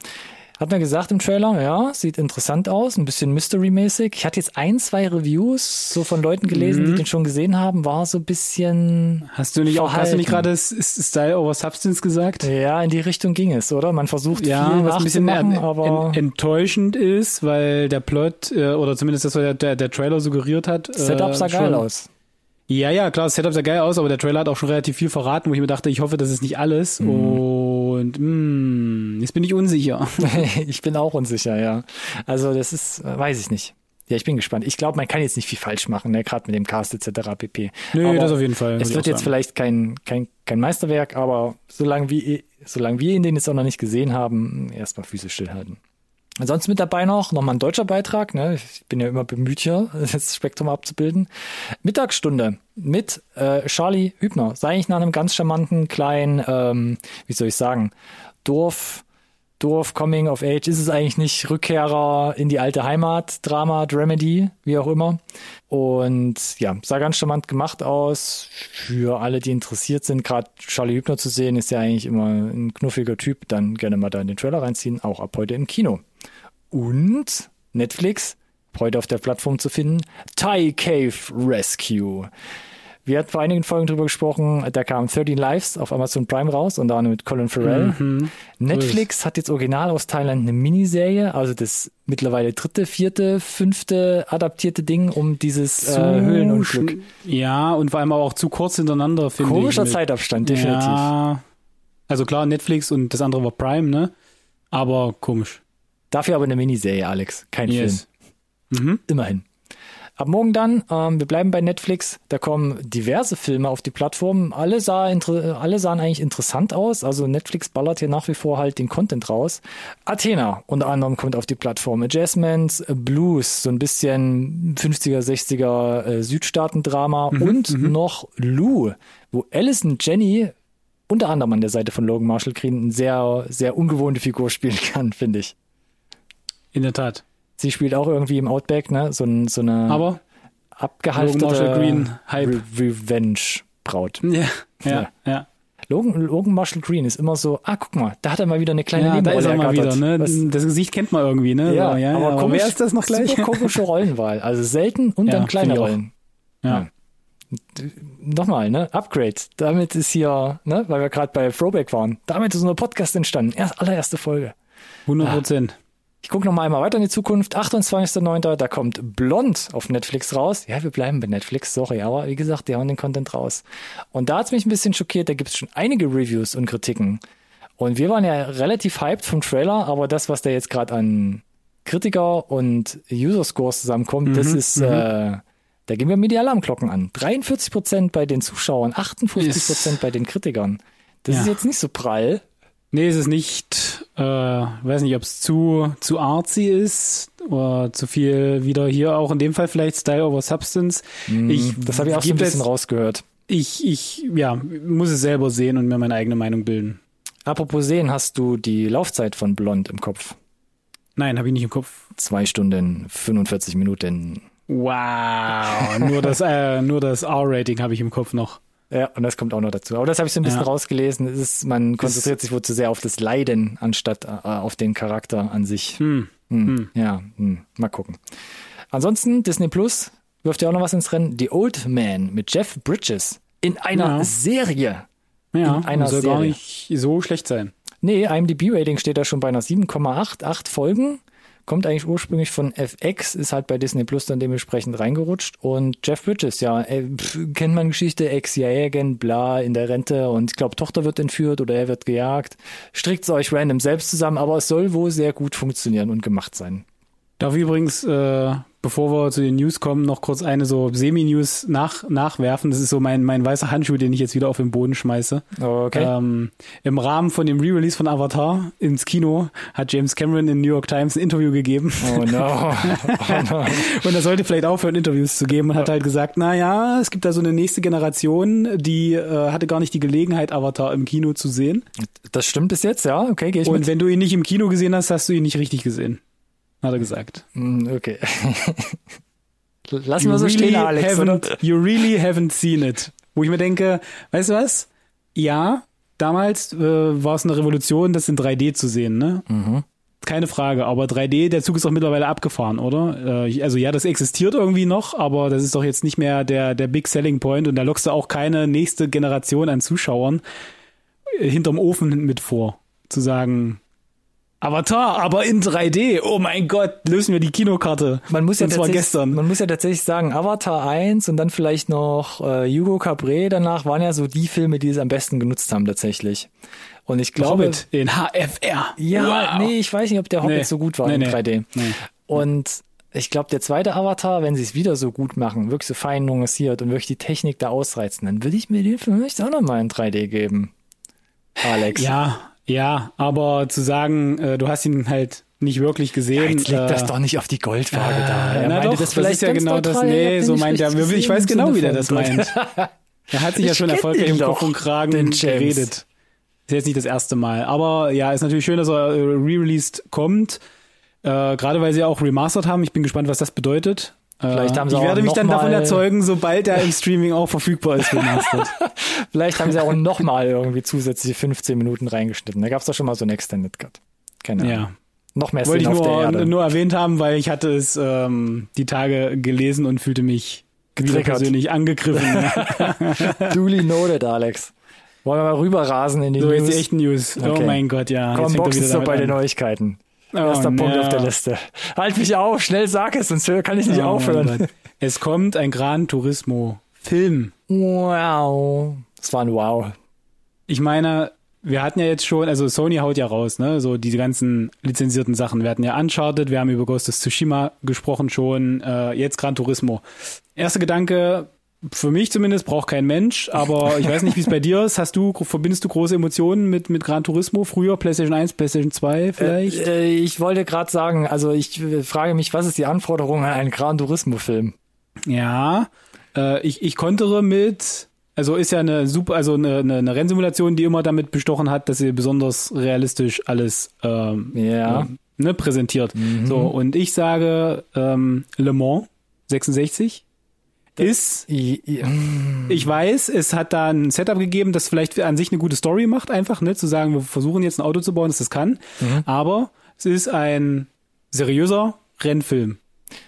Hat mir gesagt im Trailer, ja, sieht interessant aus, ein bisschen Mystery-mäßig. Ich hatte jetzt ein, zwei Reviews so von Leuten gelesen, mhm. die den schon gesehen haben, war so ein bisschen. Hast du nicht verhalten. auch, hast du nicht gerade Style over Substance gesagt? Ja, in die Richtung ging es, oder? Man versucht ja, viel was ein bisschen aber enttäuschend ist, weil der Plot, äh, oder zumindest das, was der, der Trailer suggeriert hat. Setup sah äh, geil aus. Ja, ja, klar, das Setup sah geil aus, aber der Trailer hat auch schon relativ viel verraten, wo ich mir dachte, ich hoffe, das ist nicht alles. Mhm. Und mh, hm, jetzt bin ich unsicher. ich bin auch unsicher, ja. Also das ist, äh, weiß ich nicht. Ja, ich bin gespannt. Ich glaube, man kann jetzt nicht viel falsch machen, ne? gerade mit dem Cast etc. pp. Nö, aber das auf jeden Fall. Es wird jetzt vielleicht kein, kein, kein Meisterwerk, aber solange wir, solange wir ihn den jetzt auch noch nicht gesehen haben, erstmal Füße stillhalten. Ansonsten mit dabei noch, nochmal ein deutscher Beitrag, ne? ich bin ja immer bemüht hier, das Spektrum abzubilden. Mittagsstunde mit äh, Charlie Hübner. Sei eigentlich nach einem ganz charmanten kleinen, ähm, wie soll ich sagen, Dorf, Dorf, Coming of Age, ist es eigentlich nicht Rückkehrer in die alte Heimat, Drama, Dramedy, wie auch immer. Und ja, sah ganz charmant gemacht aus. Für alle, die interessiert sind, gerade Charlie Hübner zu sehen, ist ja eigentlich immer ein knuffiger Typ. Dann gerne mal da in den Trailer reinziehen, auch ab heute im Kino. Und Netflix, heute auf der Plattform zu finden, Thai Cave Rescue. Wir hatten vor einigen Folgen drüber gesprochen, da kam 13 Lives auf Amazon Prime raus und dann mit Colin Farrell. Mhm. Netflix hat jetzt original aus Thailand eine Miniserie, also das mittlerweile dritte, vierte, fünfte adaptierte Ding um dieses äh, Höhlenunglück. Ja, und vor allem auch zu kurz hintereinander, finde ich. Komischer Zeitabstand, definitiv. Ja, also klar, Netflix und das andere war Prime, ne? Aber komisch. Dafür aber eine Miniserie, Alex, kein Yes. Film. Mhm. Immerhin. Ab morgen dann, ähm, wir bleiben bei Netflix, da kommen diverse Filme auf die Plattform. Alle, sah alle sahen eigentlich interessant aus. Also Netflix ballert hier nach wie vor halt den Content raus. Athena unter anderem kommt auf die Plattform. Adjustments, Blues, so ein bisschen 50er, 60er äh, Südstaaten-Drama und noch Lou, wo Alison Jenny unter anderem an der Seite von Logan Marshall Green eine sehr, sehr ungewohnte Figur spielen kann, finde ich. In der Tat. Sie spielt auch irgendwie im Outback, ne? So, so eine Aber, Marshall Green Hype. Re Revenge-Braut. ja, ja, Ja. ja. Logan, Logan Marshall Green ist immer so, ah, guck mal, da hat er mal wieder eine kleine Ja, da Nebenrolle ist er mal wieder, ne? Was- Das Gesicht kennt man irgendwie, ne? ja, So, ja, aber, aber komisch, wer ist das noch gleich? Super komische Rollenwahl. Also selten und Ja, dann kleine. Rollen. Ja. Nochmal, ne? Upgrade. Damit ist hier, ne, weil wir gerade bei Throwback waren, damit ist unser Podcast entstanden. Erst allererste Folge. 100 Prozent. Ich gucke noch mal einmal weiter in die Zukunft. 28.09. Da kommt Blond auf Netflix raus. Ja, wir bleiben bei Netflix, sorry, aber wie gesagt, die hauen den Content raus. Und da hat's mich ein bisschen schockiert. Da gibt's schon einige Reviews und Kritiken. Und wir waren ja relativ hyped vom Trailer, aber das, was da jetzt gerade an Kritiker und User Scores zusammenkommt, das ist, äh, da gehen wir mir die Alarmglocken an. 43 Prozent bei den Zuschauern, 58 Prozent bei den Kritikern. Das Ja. ist jetzt nicht so prall. Nee, es ist nicht, äh, weiß nicht, ob es zu, zu artsy ist oder zu viel wieder hier auch in dem Fall vielleicht Style over Substance. ich, Das habe ich auch so ein bisschen jetzt- rausgehört. Ich, ich, ja, muss es selber sehen und mir meine eigene Meinung bilden. Apropos sehen, hast du die Laufzeit von Blond im Kopf? Nein, habe ich nicht im Kopf. Zwei Stunden, 45 Minuten. Wow, nur das, äh, nur das R-Rating habe ich im Kopf noch. Ja, und das kommt auch noch dazu. Aber das habe ich so ein bisschen Ja. rausgelesen. Es ist, man konzentriert sich wohl zu sehr auf das Leiden, anstatt äh, auf den Charakter an sich. Hm. Hm. Ja, hm. mal gucken. Ansonsten, Disney Plus wirft ja auch noch was ins Rennen. The Old Man mit Jeff Bridges in einer Ja. Serie. Ja, In einer soll gar Serie. nicht so schlecht sein. Nee, IMDb-Rating steht da schon bei einer 7,8, acht Folgen. Kommt eigentlich ursprünglich von FX, ist halt bei Disney Plus dann dementsprechend reingerutscht. Und Jeff Bridges, ja, äh, kennt man Geschichte, Ex-CIA-Agent, bla, in der Rente und ich glaube, Tochter wird entführt oder er wird gejagt. Strickt es euch random selbst zusammen, aber es soll wohl sehr gut funktionieren und gemacht sein. Darf ich übrigens, äh, bevor wir zu den News kommen, noch kurz eine so Semi-News nach, nachwerfen. Das ist so mein, mein weißer Handschuh, den ich jetzt wieder auf den Boden schmeiße. Okay. Ähm, Im Rahmen von dem Re-Release von Avatar ins Kino hat James Cameron in New York Times ein Interview gegeben. Oh no. Oh no. Und er sollte vielleicht aufhören, Interviews zu geben und hat halt gesagt, na ja, es gibt da so eine nächste Generation, die äh, hatte gar nicht die Gelegenheit, Avatar im Kino zu sehen. Das stimmt bis jetzt, ja? Okay, gehe ich Und mit. wenn du ihn nicht im Kino gesehen hast, hast du ihn nicht richtig gesehen. Hat er gesagt. Hm, Okay. Lassen wir so stehen, Alex. Oder? haven't, you really haven't seen it. Wo ich mir denke, weißt du was? Ja, damals äh, war es eine Revolution, das in 3D zu sehen, ne? Mhm. Keine Frage, aber 3D, der Zug ist doch mittlerweile abgefahren, oder? Äh, also ja, das existiert irgendwie noch, aber das ist doch jetzt nicht mehr der, der Big Selling Point und da lockst du auch keine nächste Generation an Zuschauern äh, hinterm Ofen mit vor. Zu sagen, Avatar, aber in 3D, oh mein Gott, lösen wir die Kinokarte. Man muss ja und zwar tatsächlich- gestern. Man muss ja tatsächlich sagen, Avatar 1 und dann vielleicht noch äh, Hugo Cabré danach waren ja so die Filme, die es am besten genutzt haben tatsächlich. Und ich glaube, Hobbit in HFR. ja, Wow. nee, ich weiß nicht, ob der Hobbit Nee. so gut war Nee, in nee. 3D. Nee. Und ich glaube, der zweite Avatar, wenn sie es wieder so gut machen, wirklich so fein nuanciert und wirklich die Technik da ausreizen, dann würde ich mir den Film echt auch nochmal in 3D geben. Alex. Ja, ja, aber zu sagen, äh, du hast ihn halt nicht wirklich gesehen. Jetzt legt das äh, doch nicht auf die Goldwaage da. Er na meinte doch, das, ist ja genau das. habt Nee, so meint er. richtig Ich gesehen weiß genau, wie der das meint. Er hat sich ja Ich schon kenn erfolgreich im Kopf und Kragen geredet. Ist jetzt nicht das erste Mal. Aber ja, ist natürlich schön, dass er äh, re-released kommt. Äh, Gerade weil sie auch remastered haben. Ich bin gespannt, was das bedeutet. Vielleicht haben sie ich werde mich dann davon erzeugen, sobald er im Streaming auch verfügbar ist. Vielleicht haben sie auch nochmal irgendwie zusätzliche 15 Minuten reingeschnitten. Da gab es doch schon mal so einen Extended Cut. Keine Ahnung. ja. Noch mehr Wollte ich auf der nur, nur erwähnt haben, weil ich hatte es ähm, die Tage gelesen und fühlte mich wieder persönlich angegriffen. Duly noted, Alex. Wollen wir mal rüberrasen in die so, News? jetzt die echten News. Oh Okay. mein Gott, ja. Komm, Box wieder ist doch damit bei den an. Oh, Erster Punkt no. auf der Liste. Halt mich auf, schnell sag es, sonst kann ich nicht Oh aufhören. Es kommt ein Gran Turismo Film. Wow. Das war ein Wow. Ich meine, wir hatten ja jetzt schon, also Sony haut ja raus, ne, so diese ganzen lizenzierten Sachen. Wir hatten ja Uncharted, wir haben über Ghost of Tsushima gesprochen schon, äh, jetzt Gran Turismo. Erster Gedanke, für mich zumindest braucht kein Mensch, aber ich weiß nicht, wie es bei dir ist. Hast du, verbindest du große Emotionen mit, mit Gran Turismo? Früher PlayStation 1, PlayStation 2 vielleicht? Äh, äh, ich wollte gerade sagen, also ich äh, frage mich, was ist die Anforderung an einen Gran Turismo-Film? Ja, äh, ich, ich kontere mit, also ist ja eine super, also eine, eine, eine Rennsimulation, die immer damit bestochen hat, dass sie besonders realistisch alles ähm, Ja. ähm, ne, präsentiert. So, und ich sage ähm, Le Mans 66 ist, mm, ich weiß, es hat da ein Setup gegeben, das vielleicht an sich eine gute Story macht, einfach, ne, zu sagen, wir versuchen jetzt ein Auto zu bauen, das das kann, aber es ist ein seriöser Rennfilm.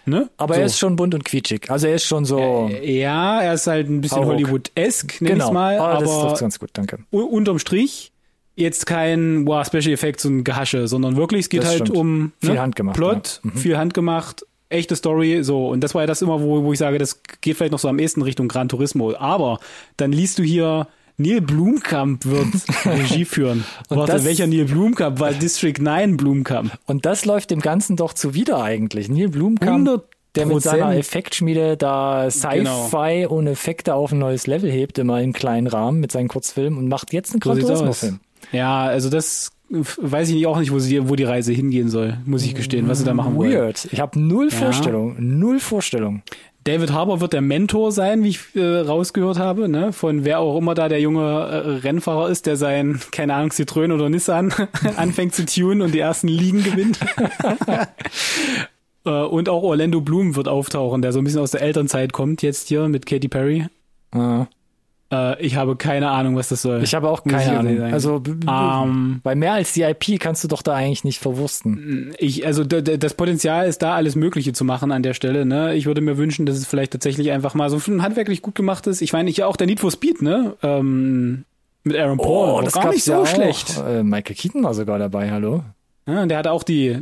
Ne? aber so. er ist schon bunt und quietschig. Also er ist schon so. Ja, er ist halt ein bisschen Hauruck. Hollywood-esque, nenn genau. ich's mal, Ah, das aber trifft ganz gut, danke. unterm Strich jetzt kein wow, Special Effects und Gehasche, sondern wirklich, es geht Das halt stimmt. um Viel handgemacht, Plot, viel handgemacht, echte Story, so. Und das war ja das immer, wo, wo ich sage, das geht vielleicht noch so am ehesten Richtung Gran Turismo. Aber dann liest du hier, Neil Blumkamp wird Regie führen. Und Warte, das- welcher Neil Blumkamp? War District 9 Blumkamp. Und das läuft dem Ganzen doch zuwider eigentlich. Neil Blumkamp, 100 der mit seiner. Effektschmiede da Sci-Fi und Effekte auf ein neues Level hebt, immer im kleinen Rahmen mit seinen Kurzfilmen und macht jetzt einen Gran. Turismo-Film. Ja, also das weiß ich nicht, auch nicht, wo, sie, wo die Reise hingehen soll, muss ich gestehen, was sie da machen wollen. Weird. Ich habe null Vorstellung. Null Vorstellung. David Harbour wird der Mentor sein, wie ich äh, rausgehört habe, ne? von wer auch immer da der junge äh, Rennfahrer ist, der sein, keine Ahnung, Citroën oder Nissan anfängt zu tunen und die ersten Ligen gewinnt. Äh, und auch Orlando Bloom wird auftauchen, der so ein bisschen aus der Elternzeit kommt, jetzt hier mit Katy Perry. Äh, Äh, ich habe keine Ahnung, was das soll. Ich habe auch keine Ahnung. Also b- Ähm, bei mehr als die IP kannst du doch da eigentlich nicht verwursten. Ich, also das Potenzial ist da, alles Mögliche zu machen an der Stelle. Ne? Ich würde mir wünschen, dass es vielleicht tatsächlich einfach mal so ein handwerklich gut gemacht ist. Ich meine, ich ja auch der Need for Speed, ne? Ähm, mit Aaron Paul. war gar gab's nicht so ja schlecht. Äh, Michael Keaton war sogar dabei, hallo? Ja, und der hatte auch die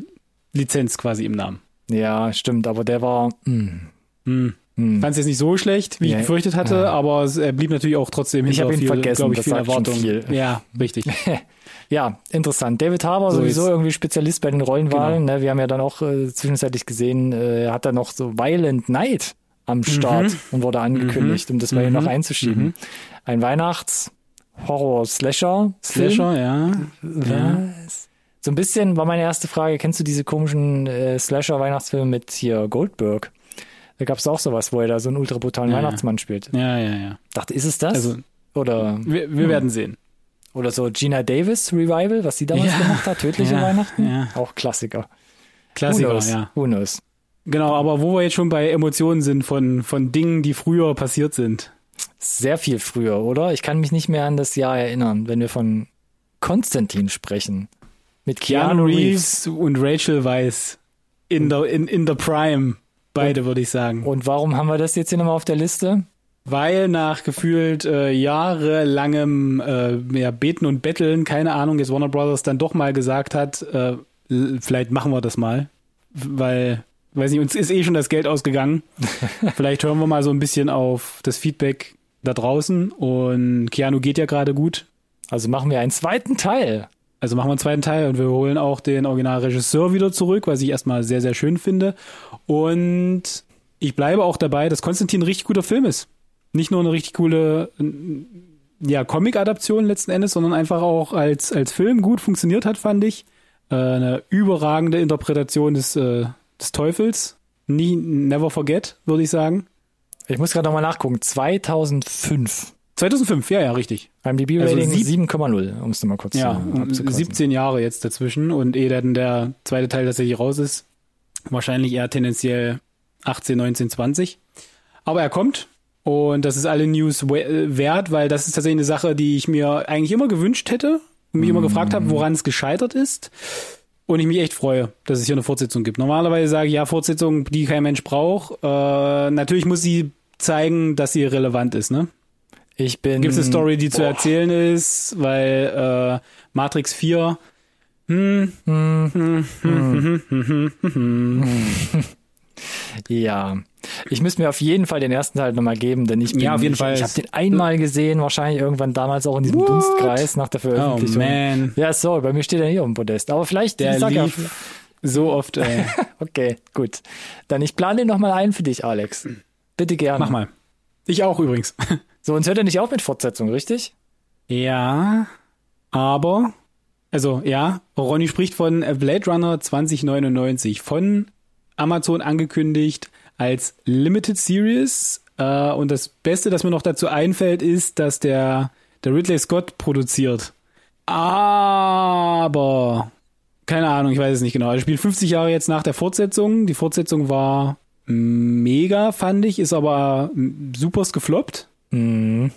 Lizenz quasi im Namen. Ja, stimmt, aber der war. mm. Hm. Ich fand es jetzt nicht so schlecht, wie Ja. ich befürchtet hatte, aber es, er blieb natürlich auch trotzdem Ich hinter hab ihn viel, vergessen, ich, das viel Erwartung. viel. Ja, richtig. Ja, interessant. David Harbour So sowieso ist- irgendwie Spezialist bei den Rollenwahlen. Genau. Ne? Wir haben ja dann auch äh, zwischenzeitlich gesehen, äh, er hat da noch so Violent Night am Start Mhm. und wurde angekündigt, um das mal hier noch einzuschieben. Mhm. Ein Weihnachts-Horror-Slasher. Slasher, ja. Was? So ein bisschen war meine erste Frage, kennst du diese komischen äh, Slasher-Weihnachtsfilme mit hier Goldberg? Da gab es auch sowas, wo er da so einen ultra brutalen Ja. Weihnachtsmann spielt. Ja, ja, ja. Dachte, ist es das? Also, oder, wir, wir werden sehen. oder so Gina Davis Revival, was sie damals Ja. gemacht hat, tödliche Ja, Weihnachten? ja. Auch Klassiker. Klassiker, knows? ja. Knows? Genau, aber wo wir jetzt schon bei Emotionen sind von, von Dingen, die früher passiert sind. Sehr viel früher, oder? Ich kann mich nicht mehr an das Jahr erinnern, wenn wir von Konstantin sprechen. Mit Keanu Reeves und Rachel Weisz in der, in, in der Prime. Beide, würde ich sagen. Und warum haben wir das jetzt hier nochmal auf der Liste? Weil nach gefühlt äh, jahrelangem äh, ja, Beten und Betteln, keine Ahnung, jetzt Warner Brothers dann doch mal gesagt hat, äh, vielleicht machen wir das mal. Weil, weiß nicht, uns ist eh schon das Geld ausgegangen. vielleicht hören wir mal so ein bisschen auf das Feedback da draußen. Und Keanu geht ja gerade gut. Also machen wir einen zweiten Teil. Also machen wir einen zweiten Teil und wir holen auch den Originalregisseur wieder zurück, was ich erstmal sehr, sehr schön finde. Und ich bleibe auch dabei, dass Konstantin ein richtig guter Film ist. Nicht nur eine richtig coole ja, Comic-Adaption letzten Endes, sondern einfach auch als, als Film gut funktioniert hat, fand ich. Äh, eine überragende Interpretation des, äh, des Teufels. Nie, never forget, würde ich sagen. Ich muss gerade nochmal nachgucken. 2005. 2005, ja, ja, richtig. IMDb-Rating Also sieb- 7,0 um es nochmal kurz Ja, abzukürzen. 17 Jahre jetzt dazwischen und ehe dann der zweite Teil tatsächlich raus ist, wahrscheinlich eher tendenziell 18, 19, 20. Aber er kommt und das ist alle News we- äh, wert, weil das ist tatsächlich eine Sache, die ich mir eigentlich immer gewünscht hätte und mich immer gefragt habe, woran es gescheitert ist. Und ich mich echt freue, dass es hier eine Fortsetzung gibt. Normalerweise sage ich ja, Fortsetzung, die kein Mensch braucht. Äh, natürlich muss sie zeigen, dass sie relevant ist, ne? Ich bin. Gibt es eine Story, die zu Boah. erzählen ist, weil äh, Matrix 4 Ja. Ich müsste mir auf jeden Fall den ersten Teil nochmal geben, denn ich bin, Ja, auf jeden ich, Fall. ich habe den einmal gesehen, wahrscheinlich irgendwann damals auch in diesem What? Dunstkreis nach der Oh Veröffentlichung. man, Ja, sorry, bei mir steht er hier auf dem Podest. Aber vielleicht, der ich sag ja, lief so oft. Ey. okay, gut. Dann ich plane den nochmal ein für dich, Alex. Bitte gerne. Mach mal. Ich auch übrigens. So, uns hört er nicht auf mit Fortsetzung, richtig? Ja, aber, also ja, Ronny spricht von Blade Runner 2099, von Amazon angekündigt als Limited Series. Äh, und das Beste, das mir noch dazu einfällt, ist, dass der, der Ridley Scott produziert. Aber, keine Ahnung, ich weiß es nicht genau. Er spielt 50 Jahre jetzt nach der Fortsetzung. Die Fortsetzung war mega, fand ich, ist aber supers gefloppt. Mhm.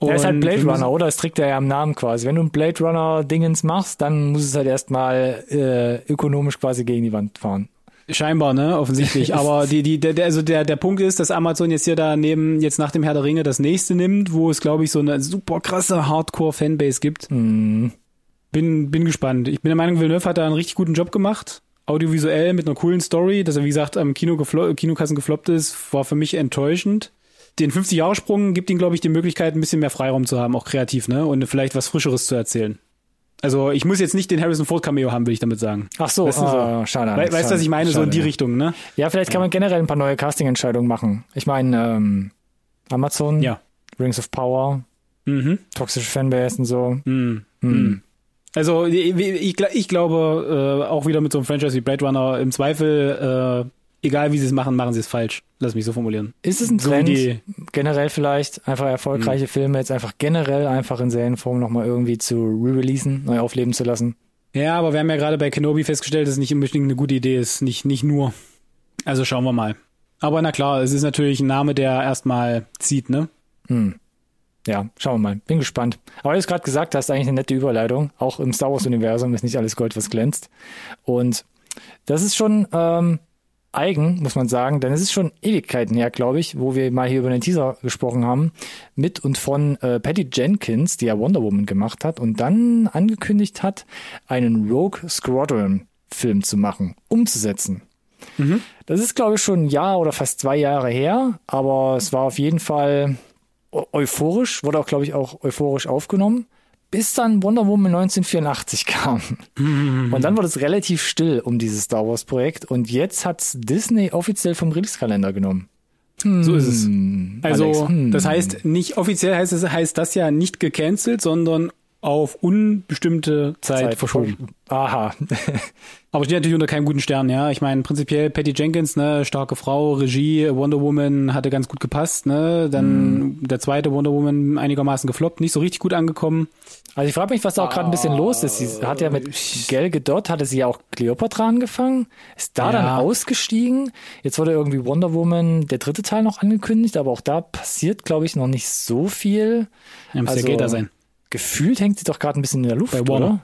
Er ist halt Und Blade Runner, oder? Das trägt er ja am Namen quasi. Wenn du ein Blade Runner-Dingens machst, dann muss es halt erstmal äh, ökonomisch quasi gegen die Wand fahren. Scheinbar, ne, offensichtlich. Aber die, die, der, also der, der Punkt ist, dass Amazon jetzt hier daneben, jetzt nach dem Herr der Ringe das nächste nimmt, wo es, glaube ich, so eine super krasse Hardcore-Fanbase gibt. Mhm. Bin, bin gespannt. Ich bin der Meinung, Villeneuve hat da einen richtig guten Job gemacht. Audiovisuell mit einer coolen Story, dass er, wie gesagt, am Kino geflo Kinokassen gefloppt ist, war für mich enttäuschend. Den 50-Jahre-Sprung gibt ihm, glaube ich, die Möglichkeit, ein bisschen mehr Freiraum zu haben, auch kreativ, ne, und vielleicht was Frischeres zu erzählen. Also, ich muss jetzt nicht den Harrison Ford Cameo haben, will ich damit sagen. Ach so, Weißt du, so. ah, schade. We weißt du, schade, was ich meine? so in die schade. Richtung, ne? Ja, vielleicht kann man generell ein paar neue Casting-Entscheidungen machen. Ich meine, ähm, Amazon, Ja. Rings of Power, Mhm. toxische Fanbase und so. Mhm. Hm. Also ich, ich, ich glaube, äh, auch wieder mit so einem Franchise wie Blade Runner, im Zweifel, äh, egal wie sie es machen, machen sie es falsch. Lass mich so formulieren. Ist es ein So Trend, die- generell vielleicht, einfach erfolgreiche Filme jetzt einfach generell einfach in Serienform nochmal irgendwie zu re-releasen, neu aufleben zu lassen? Ja, aber wir haben ja gerade bei Kenobi festgestellt, dass es nicht unbedingt eine gute Idee ist. Nicht, nicht nur. Also schauen wir mal. Aber na klar, es ist natürlich ein Name, der erstmal zieht, ne? Hm. Ja, schauen wir mal. Bin gespannt. Aber du hast gerade gesagt, hast eigentlich eine nette Überleitung. Auch im Star Wars-Universum ist nicht alles Gold, was glänzt. Und das ist schon ähm, eigen, muss man sagen, denn es ist schon Ewigkeiten her, glaube ich, wo wir mal hier über den Teaser gesprochen haben, mit und von äh, Patty Jenkins, die ja Wonder Woman gemacht hat und dann angekündigt hat, einen Rogue Squadron Film zu machen, umzusetzen. Das ist, glaube ich, schon ein Jahr oder fast zwei Jahre her, aber es war auf jeden Fall euphorisch, wurde auch, glaube ich, auch euphorisch aufgenommen, bis dann Wonder Woman 1984 kam. Und dann wurde es relativ still um dieses Star Wars Projekt und jetzt hat Disney offiziell vom Release-Kalender genommen. So ist es. Hm, Also, Alex, hm. das heißt, nicht offiziell heißt es, heißt das ja nicht gecancelt, sondern auf unbestimmte Zeit, verschoben. Aha. Aber steht natürlich unter keinem guten Stern, ja. Ich meine, prinzipiell Patty Jenkins, ne, starke Frau, Regie, Wonder Woman hatte ganz gut gepasst, ne. Dann der zweite Wonder Woman einigermaßen gefloppt, nicht so richtig gut angekommen. Also ich frage mich, was da auch gerade ein bisschen los ist. Sie hat ja mit Gal Gadot, hatte sie ja auch Cleopatra angefangen, ist da Ja. dann ausgestiegen. Jetzt wurde irgendwie Wonder Woman der dritte Teil noch angekündigt, aber auch da passiert, glaube ich, noch nicht so viel. Ja, muss Also, ja da sein. Gefühlt hängt sie doch gerade ein bisschen in der Luft, Bei Warner. oder?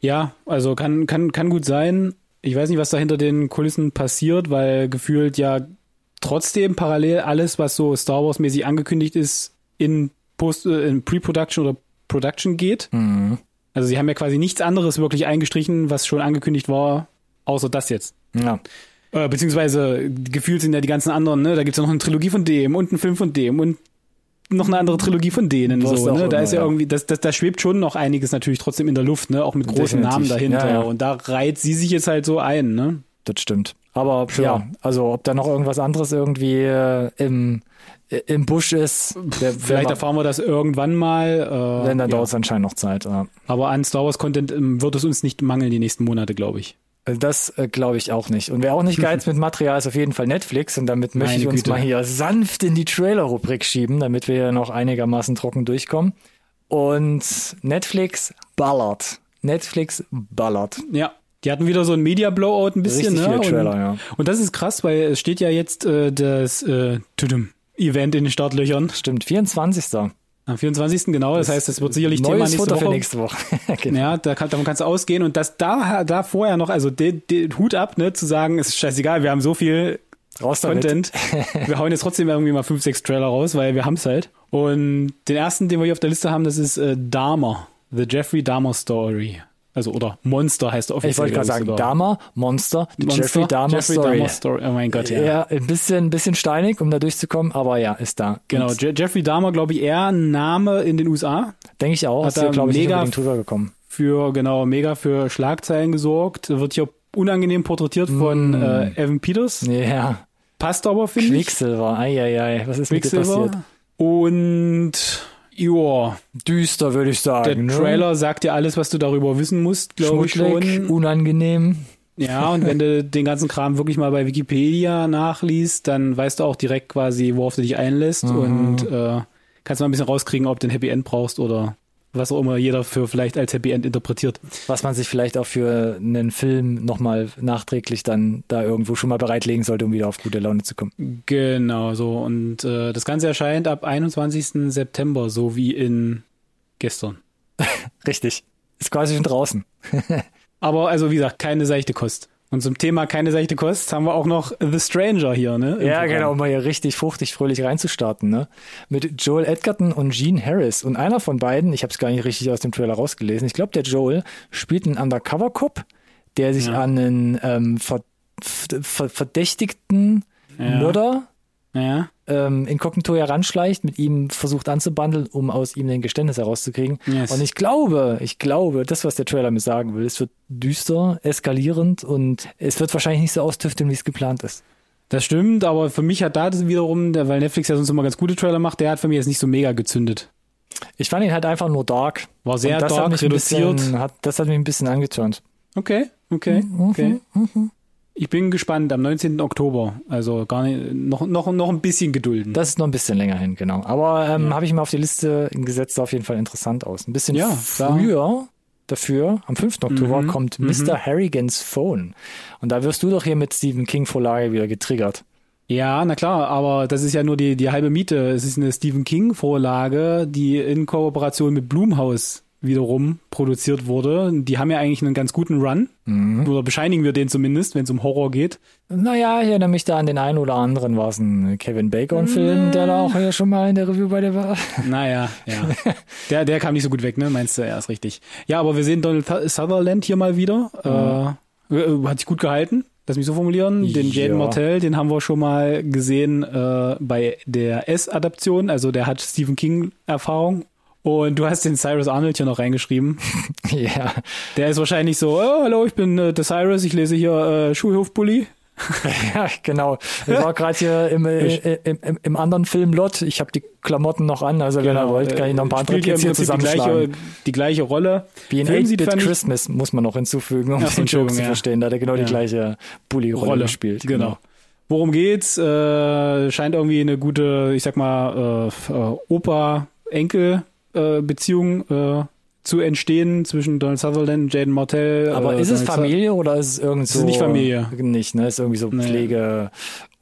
Ja, also kann, kann, kann gut sein. Ich weiß nicht, was da hinter den Kulissen passiert, weil gefühlt ja trotzdem parallel alles, was so Star Wars mäßig angekündigt ist, in Post, äh, in Pre-Production oder Production geht. Mhm. Also sie haben ja quasi nichts anderes wirklich eingestrichen, was schon angekündigt war, außer das jetzt. Ja. Äh, beziehungsweise gefühlt sind ja die ganzen anderen, ne? Da gibt's ja noch eine Trilogie von dem und einen Film von dem und noch eine andere Trilogie von denen. So, ne? Da immer, ist ja, ja. irgendwie, das, das, da schwebt schon noch einiges natürlich trotzdem in der Luft, ne? Auch mit großen Definitiv. Namen dahinter. Ja, ja. Und da reiht sie sich jetzt halt so ein, ne? Das stimmt. Aber ja, also ob da noch irgendwas anderes irgendwie äh, im, äh, im Busch ist, der, Vielleicht erfahren wir das irgendwann mal. Äh, wenn, dann dauert es anscheinend noch Zeit. Aber an Star Wars Content ähm, wird es uns nicht mangeln die nächsten Monate, glaube ich. Das äh, glaube ich auch nicht. Und wer auch nicht geiz mit Material ist auf jeden Fall Netflix. Und damit möchte Meine ich uns Güte. mal hier sanft in die Trailer-Rubrik schieben, damit wir hier noch einigermaßen trocken durchkommen. Und Netflix ballert. Netflix ballert. Ja. Die hatten wieder so ein Media-Blowout ein bisschen, Richtig ne? viele Trailer, und, ja. und das ist krass, weil es steht ja jetzt äh, das äh, Event in den Startlöchern. Stimmt, 24. Am 24. genau, das, heißt, es wird sicherlich Thema nächste Futter Woche. für nächste Woche. genau. Ja, da kann, davon kannst du ausgehen und das da, da vorher noch, also de, de, Hut ab, ne, zu sagen, es ist scheißegal, wir haben so viel Raus. Content. wir hauen jetzt trotzdem irgendwie mal fünf, sechs Trailer raus, weil wir haben's halt. Und den ersten, den wir hier auf der Liste haben, das ist äh, Dahmer. The Jeffrey Dahmer Story. Also, oder Monster heißt er offiziell. Ich wollte gerade sagen. Dahmer, Monster, Monster, Jeffrey Dahmer Jeffrey Story. Dahmer Story. Oh mein Gott, ja. Ja, ein bisschen, ein bisschen steinig, um da durchzukommen, aber ja, ist da. Genau, Je Jeffrey Dahmer, glaube ich, eher ein Name in den USA. Denke ich auch. Hat Ist er glaube ich, mega drüber gekommen. Für, genau, mega für Schlagzeilen gesorgt. Wird hier unangenehm porträtiert von Mm. äh, Evan Peters. Ja, Passt aber, finde ich. Quicksilver, eieiei, was ist mit dir passiert? Und ja, Düster, würde ich sagen. der ne? Trailer sagt dir alles, was du darüber wissen musst, glaube ich schon. unangenehm. Ja, und wenn du den ganzen Kram wirklich mal bei Wikipedia nachliest, dann weißt du auch direkt quasi, worauf du dich einlässt Mhm. und äh, kannst mal ein bisschen rauskriegen, ob du ein Happy End brauchst oder was auch immer jeder für vielleicht als Happy End interpretiert. Was man sich vielleicht auch für einen Film nochmal nachträglich dann da irgendwo schon mal bereitlegen sollte, um wieder auf gute Laune zu kommen. Genau, so. Und äh, das Ganze erscheint ab 21. September, so wie in gestern. Richtig. Ist quasi schon draußen. Aber also wie gesagt, keine seichte Kost. Und zum Thema keine seichte Kost haben wir auch noch The Stranger hier, ne? im Ja, Programm. genau, um mal hier richtig fruchtig, fröhlich reinzustarten, ne? Mit Joel Edgerton und Gene Harris. Und einer von beiden, ich habe es gar nicht richtig aus dem Trailer rausgelesen, ich glaube, der Joel spielt einen Undercover-Cop, der sich Ja. an einen ähm, ver ver verdächtigten Ja. Mörder Ja, ähm, inkognito heranschleicht, mit ihm versucht anzubandeln, um aus ihm ein Geständnis herauszukriegen. Yes. Und ich glaube, ich glaube, das, was der Trailer mir sagen will, es wird düster, eskalierend und es wird wahrscheinlich nicht so austüfteln, wie es geplant ist. das stimmt, aber für mich hat da wiederum, der- weil Netflix ja sonst immer ganz gute Trailer macht, der hat für mich jetzt nicht so mega gezündet. Ich fand ihn halt einfach nur dark. War sehr dark, reduziert. Bisschen, hat, das hat mich ein bisschen angeturnt. Okay, okay, Mhm, okay. Ich bin gespannt am 19. Oktober. Also gar nicht, noch, noch, noch ein bisschen gedulden. Das ist noch ein bisschen länger hin, genau. Aber ähm, habe ich mal auf die Liste gesetzt, sah auf jeden Fall interessant aus. Ein bisschen Ja, früher dafür, am 5. Oktober, Mhm, kommt mhm. Mr. Harrigans Phone. Und da wirst du doch hier mit Stephen King Vorlage wieder getriggert. Ja, na klar, aber das ist ja nur die, die halbe Miete. Es ist eine Stephen King Vorlage, die in Kooperation mit Blumhaus wiederum produziert wurde. Die haben ja eigentlich einen ganz guten Run. Mhm. Oder bescheinigen wir den zumindest, wenn es um Horror geht. Naja, ich erinnere mich da an den einen oder anderen, war es ein Kevin Bacon-Film, der da auch hier schon mal in der Review bei der war. Naja, ja. Der, der kam nicht so gut weg, ne? Meinst du? Ja, ist richtig. Ja, aber wir sehen Donald Th- Sutherland hier mal wieder. Äh, äh, hat sich gut gehalten. Lass mich so formulieren. Den Ja. Jaden Martell, den haben wir schon mal gesehen äh, bei der S-Adaption. Also der hat Stephen King-Erfahrung. Und du hast den Cyrus Arnold hier noch reingeschrieben. ja. Der ist wahrscheinlich so, oh, hallo, ich bin äh, der Cyrus, ich lese hier äh, Schulhofbully. ja, genau. Ich war gerade hier im, äh, im, im, im anderen Film Lot. Ich habe die Klamotten noch an, also wenn ihr wollt, kann ich noch ein paar andere Spielt hier Kids hier Prinzip die zusammenschlagen. gleiche, die gleiche Rolle. Wie in Film sieht, 8-Bit fand ich- Christmas muss man noch hinzufügen, um Ach den Joke zu ja. verstehen. Da hat er genau Ja. die gleiche Bully-Rolle Rolle gespielt. Genau. Worum geht's? Äh, scheint irgendwie eine gute, ich sag mal, äh, f- äh, Opa-Enkel-Beziehung äh, zu entstehen zwischen Donald Sutherland und Jaden Martell. Aber äh, ist es Familie oder ist es irgend so? ist nicht Familie. Nicht, ne? Ist irgendwie so. Pflege,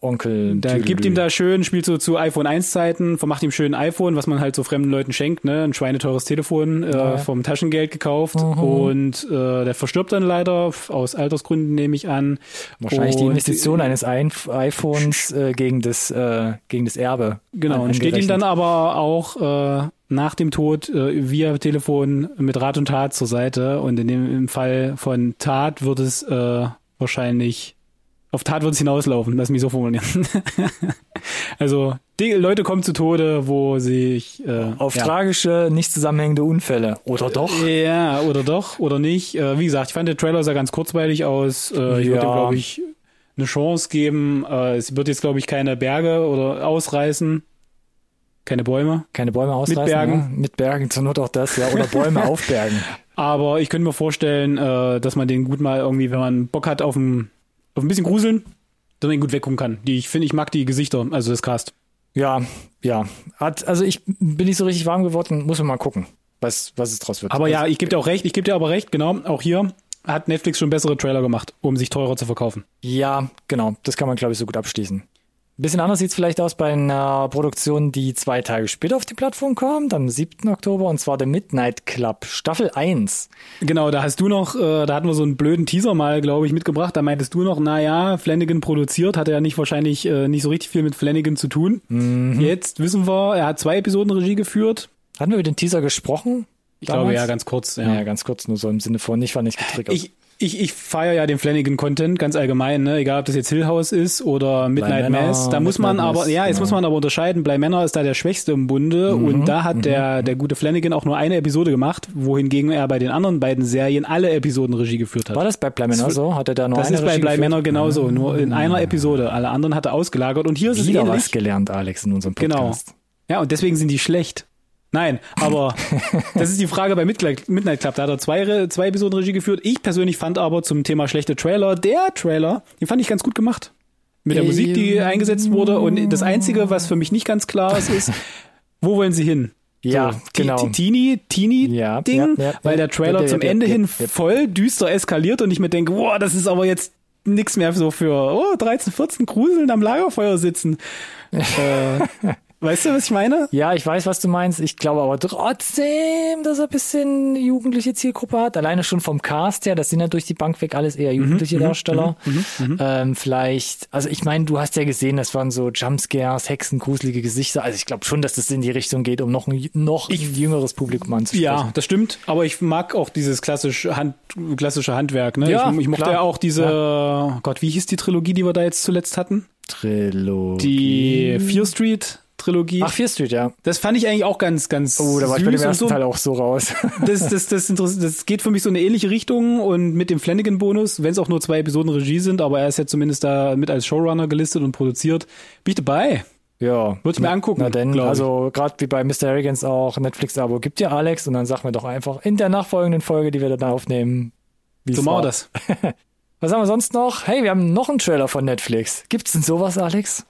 Onkel. Da Tüdelü. gibt ihm da schön, spielt so zu iPhone 1 Zeiten, vermacht ihm schön ein iPhone, was man halt so fremden Leuten schenkt, ne? Ein schweineteures Telefon äh, Ja. vom Taschengeld gekauft Mhm. und äh, der verstirbt dann leider, aus Altersgründen nehme ich an. Wahrscheinlich die Und- Investition eines ein iPhones äh, gegen das äh, gegen das Erbe. Genau, und steht ihm dann aber auch äh, nach dem Tod äh, via Telefon mit Rat und Tat zur Seite. Und in dem im Fall von Tat wird es äh, wahrscheinlich auf Tat wird es hinauslaufen, lass mich so formulieren. also die Leute kommen zu Tode, wo sich äh, auf ja. tragische, nicht zusammenhängende Unfälle. Oder doch? Ja, oder doch, oder nicht. Äh, wie gesagt, ich fand der Trailer sah ganz kurzweilig aus. Äh, ich würde Ja. ihm, glaube ich, eine Chance geben. Äh, es wird jetzt, glaube ich, keine Berge oder ausreißen. Keine Bäume. Keine Bäume ausreißen. Bergen. Ja? Mit Bergen, zur Not auch das, ja. Oder Bäume auf Bergen. Aber ich könnte mir vorstellen, äh, dass man den gut mal irgendwie, wenn man Bock hat auf ein, auf ein bisschen Gruseln, dass man ihn gut weggucken kann. Die, ich finde, ich mag die Gesichter, also das Cast. Ja, ja. Hat, also ich bin nicht so richtig warm geworden, muss man mal gucken, was, was es draus wird. Aber ja, ich gebe dir auch recht, ich gebe dir aber recht, genau. Auch hier hat Netflix schon bessere Trailer gemacht, um sich teurer zu verkaufen. Ja, genau. Das kann man, glaube ich, so gut abschließen. Ein bisschen anders sieht's vielleicht aus bei einer Produktion, die zwei Tage später auf die Plattform kommt, am 7. Oktober, und zwar The Midnight Club, Staffel 1. Genau, da hast du noch, äh, da hatten wir so einen blöden Teaser mal, glaube ich, mitgebracht. Da meintest du noch, na ja, Flanagan produziert, hat er ja nicht wahrscheinlich äh, nicht so richtig viel mit Flanagan zu tun. Mhm. Jetzt wissen wir, er hat zwei Episoden Regie geführt. Hatten wir über den Teaser gesprochen? Ich glaube ja, ganz kurz. Ja. Ja, ganz kurz, nur so im Sinne von, ich war nicht getriggert. Ich, ich, ich feiere ja den Flanagan-Content ganz allgemein, ne? egal ob das jetzt Hill House ist oder Midnight Männer, Mass. Da muss man Midnight aber, Mass, ja, jetzt genau. muss man aber unterscheiden. Bly Manor ist da der Schwächste im Bunde Mhm, und da hat der, der gute Flanagan auch nur eine Episode gemacht, wohingegen er bei den anderen beiden Serien alle Episoden Regie geführt hat. war das bei Bly Manor so? Hat er da nur das eine ist bei Regie Bly geführt? Manor genauso, nur in einer Episode. Alle anderen hat er ausgelagert und hier ist es Wieder ähnlich. was gelernt, Alex, in unserem Genau. Podcast. Ja, und deswegen sind die schlecht. Nein, aber das ist die Frage bei Midnight Club. Da hat er zwei, zwei Episoden Regie geführt. Ich persönlich fand aber zum Thema schlechte Trailer, der Trailer, den fand ich ganz gut gemacht. Mit der Musik, die eingesetzt wurde. Und das Einzige, was für mich nicht ganz klar ist, ist, wo wollen sie hin? Ja, so, genau. Teeny, Teeny Ja, Ding, ja, ja, weil der Trailer zum Ende hin voll düster eskaliert und ich mir denke, boah, das ist aber jetzt nix mehr so für oh, 13, 14 Gruseln am Lagerfeuer sitzen. äh, weißt du, was ich meine? Ja, ich weiß, was du meinst. Ich glaube aber trotzdem, dass er ein bisschen jugendliche Zielgruppe hat. Alleine schon vom Cast her, das sind ja durch die Bank weg alles eher jugendliche Darsteller. Ähm, vielleicht, also ich meine, du hast ja gesehen, das waren so Jumpscares, Hexen, gruselige Gesichter. Also ich glaube schon, dass das in die Richtung geht, um noch ein noch ein jüngeres Publikum anzusprechen. Ja, das stimmt. Aber ich mag auch dieses klassische, Hand, klassische Handwerk. Ne? Ja, ich, ich mochte klar. ja auch diese, oh Gott, wie hieß die Trilogie, die wir da jetzt zuletzt hatten? Trilogie. Die Fear Street Trilogie. Ach, Fear Street, ja. das fand ich eigentlich auch ganz, ganz Oh, da war ich bei dem ersten so. Teil auch so raus. das, das, das, interess- das geht für mich so in eine ähnliche Richtung und mit dem Flanagan-Bonus, wenn es auch nur zwei Episoden Regie sind, aber er ist ja zumindest da mit als Showrunner gelistet und produziert, bin ich dabei. ja. Würde ich mir angucken, Na denn, also gerade wie bei Mr. Arrogance auch Netflix-Abo gibt dir Alex und dann sagen wir doch einfach in der nachfolgenden Folge, die wir dann aufnehmen, wie So es machen wir war. das. Was haben wir sonst noch? Hey, wir haben noch einen Trailer von Netflix. Gibt's denn sowas, Alex?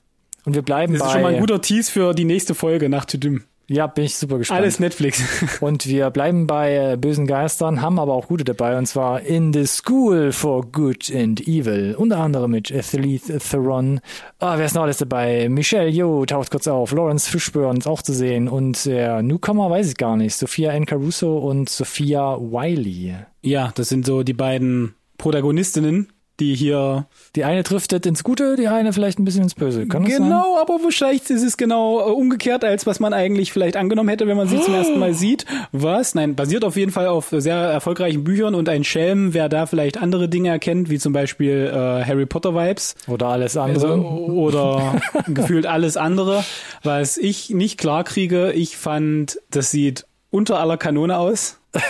Und wir bleiben Das bei. ist schon mal ein guter Tease für die nächste Folge nach Tudum. ja, bin ich super gespannt. Alles Netflix. Und wir bleiben bei äh, bösen Geistern, haben aber auch gute dabei, und zwar In the School for Good and Evil. Unter anderem mit Athlete Theron. Ah, wer ist noch alles dabei? Michelle Yeoh taucht kurz auf. Lawrence Fishburne ist auch zu sehen. Und der Newcomer weiß ich gar nicht. Sophia N. Caruso und Sophia Wiley. ja, das sind so die beiden Protagonistinnen, die hier Die eine driftet ins Gute, die eine vielleicht ein bisschen ins Böse. Kann das sein? Genau, aber wahrscheinlich ist es genau äh, umgekehrt, als was man eigentlich vielleicht angenommen hätte, wenn man sie zum ersten Mal sieht. Was? Nein, basiert auf jeden Fall auf sehr erfolgreichen Büchern und ein Schelm, wer da vielleicht andere Dinge erkennt, wie zum Beispiel äh, Harry Potter Vibes Oder alles andere. also, oder gefühlt alles andere. Was ich nicht klar kriege, ich fand, das sieht unter aller Kanone aus.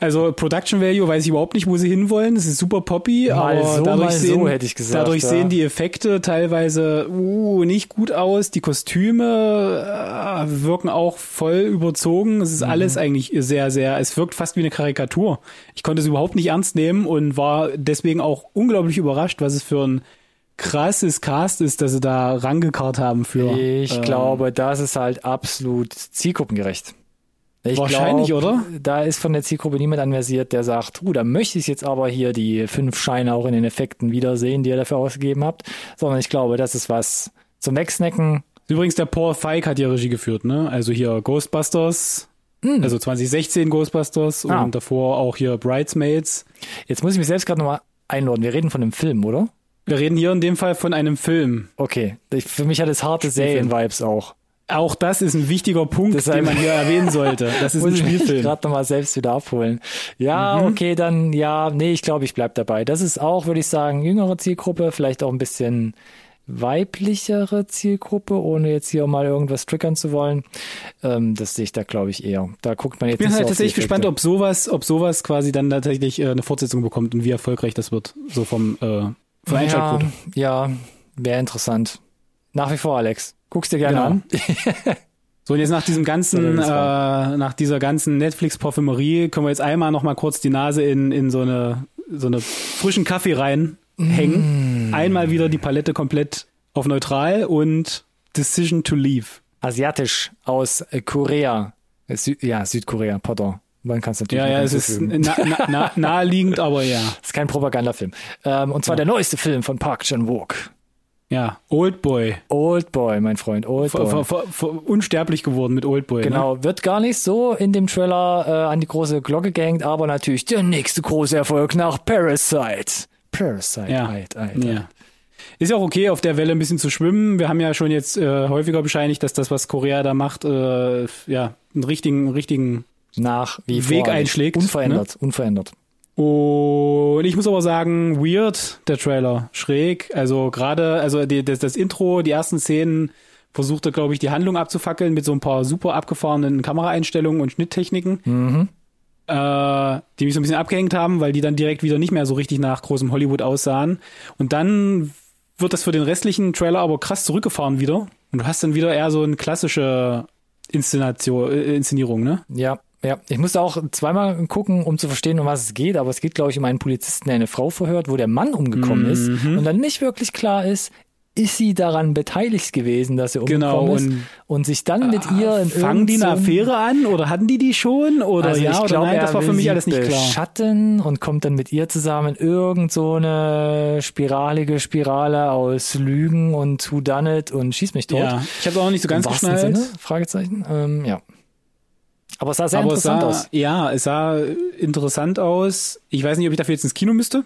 Also Production Value weiß ich überhaupt nicht, wo sie hinwollen. Es ist super poppy, Mal aber so, dadurch so, sehen, hätte ich gesagt, dadurch ja. sehen die Effekte teilweise uh, nicht gut aus. Die Kostüme äh, wirken auch voll überzogen. Es ist Mhm. alles eigentlich sehr, sehr. Es wirkt fast wie eine Karikatur. Ich konnte es überhaupt nicht ernst nehmen und war deswegen auch unglaublich überrascht, was es für ein krasses Cast ist, dass sie da rangekarrt haben für. Ich ähm, glaube, das ist halt absolut zielgruppengerecht. Ich Wahrscheinlich, glaub, oder? Da ist von der Zielgruppe niemand anversiert, der sagt, uh, da möchte ich jetzt aber hier die fünf Scheine auch in den Effekten wiedersehen, die ihr dafür ausgegeben habt. Sondern ich glaube, das ist was zum Wegsnacken. Übrigens, der Paul Feig hat ja Regie geführt, ne? Also hier Ghostbusters, also 2016 Ghostbusters Hm. Ah. und davor auch hier Bridesmaids. Jetzt muss ich mich selbst gerade nochmal einladen. Wir reden von einem Film, oder? Wir reden hier in dem Fall von einem Film. Okay. Ich, für mich hat es harte. Serien-Vibes auch. Auch das ist ein wichtiger Punkt, Deshalb- den man hier erwähnen sollte. Das ist ein Muss ich mich Spielfilm. gerade nochmal selbst wieder abholen. Ja, Mhm. okay, dann, ja, nee, ich glaube, ich bleib dabei. Das ist auch, würde ich sagen, jüngere Zielgruppe, vielleicht auch ein bisschen weiblichere Zielgruppe, ohne jetzt hier mal irgendwas triggern zu wollen. Ähm, das sehe ich da, glaube ich, eher. Da guckt man jetzt Ich bin nicht halt so tatsächlich gespannt, ob sowas, ob sowas quasi dann tatsächlich äh, eine Fortsetzung bekommt und wie erfolgreich das wird. So vom äh, von der Einschaltquote. Ja, ja wäre interessant. Nach wie vor, Alex. Guckst dir gerne Genau. an. So, und jetzt nach diesem ganzen, äh, nach dieser ganzen Netflix-Parfümerie können wir jetzt einmal noch mal kurz die Nase in, in so eine, so eine frischen Kaffee reinhängen. Mm. Einmal wieder die Palette komplett auf neutral und Decision to Leave. Asiatisch aus Korea. Äh, Sü ja, Südkorea, pardon. Man kann es natürlich Ja, ja, es ist na, na, na, naheliegend, aber ja. Ist kein Propagandafilm. Ähm, und zwar der neueste Film von Park Chan-wook. Ja, Oldboy. Oldboy, mein Freund, Ver, Oldboy. unsterblich geworden mit Oldboy. Ne? Genau, wird gar nicht so in dem Trailer äh, an die große Glocke gehängt, aber natürlich der nächste große Erfolg nach Parasite. Parasite, Ja. Alter, Alter. Ja. Ist ja auch okay, auf der Welle ein bisschen zu schwimmen. Wir haben ja schon jetzt äh, häufiger bescheinigt, dass das, was Korea da macht, äh, ja, einen richtigen, richtigen Nach wie Weg vor. einschlägt, ne? Unverändert, unverändert. Und ich muss aber sagen, weird, der Trailer. Schräg. Also gerade, also die, das, das Intro, die ersten Szenen versuchte, glaube ich, die Handlung abzufackeln mit so ein paar super abgefahrenen Kameraeinstellungen und Schnitttechniken, Mhm. äh, die mich so ein bisschen abgehängt haben, weil die dann direkt wieder nicht mehr so richtig nach großem Hollywood aussahen. Und dann wird das für den restlichen Trailer aber krass zurückgefahren wieder. Und du hast dann wieder eher so eine klassische Inszenation, äh, Inszenierung, ne? Ja, ja. Ich musste auch zweimal gucken, um zu verstehen, um was es geht, aber es geht, glaube ich, um einen Polizisten, der eine Frau verhört, wo der Mann umgekommen ist Mhm. und dann nicht wirklich klar ist, ist sie daran beteiligt gewesen, dass er Genau, umgekommen ist und- und sich dann mit ihr in Fangen die eine Affäre an oder hatten die die schon oder Also ja ich oder glaube, nein? Das war für mich alles nicht klar. beschatten und kommt dann mit ihr zusammen in irgend so eine spiralige Spirale aus Lügen und Who Done It und schieß mich tot. Ja, ich habe auch nicht so ganz geschnallt. Sinne? Fragezeichen. Ähm, ja. Aber es sah sehr aber es interessant sah, aus. ja, es sah interessant aus. Ich weiß nicht, ob ich dafür jetzt ins Kino müsste.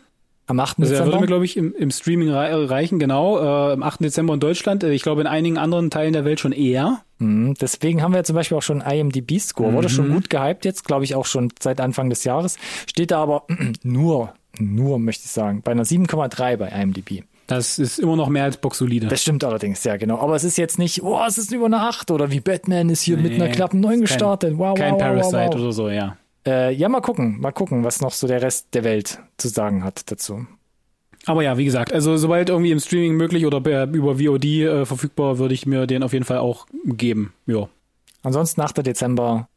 Am 8. Also er Dezember. würde mir, glaube ich, im, im Streaming rei- reichen, genau. Äh, am 8. Dezember in Deutschland. Äh, Ich glaube, in einigen anderen Teilen der Welt schon eher. Mhm, Deswegen haben wir zum Beispiel auch schon IMDb-Score. Wurde Mhm. schon gut gehypt jetzt, glaube ich, auch schon seit Anfang des Jahres. Steht da aber nur, nur möchte ich sagen, bei einer 7,3 bei IMDb. Das ist immer noch mehr als Boxolide. Das stimmt allerdings, ja genau. Aber es ist jetzt nicht, oh, es ist über eine 8 oder wie Batman ist hier mit Nee, einer klappen 9 kein- gestartet. Wow, Kein wow, Parasite wow, wow. oder so, ja. Äh, ja, mal gucken, mal gucken, was noch so der Rest der Welt zu sagen hat dazu. Aber ja, wie gesagt, also sobald irgendwie im Streaming möglich oder über VOD äh, verfügbar, würde ich mir den auf jeden Fall auch geben. Ja. Ansonsten 8. Dezember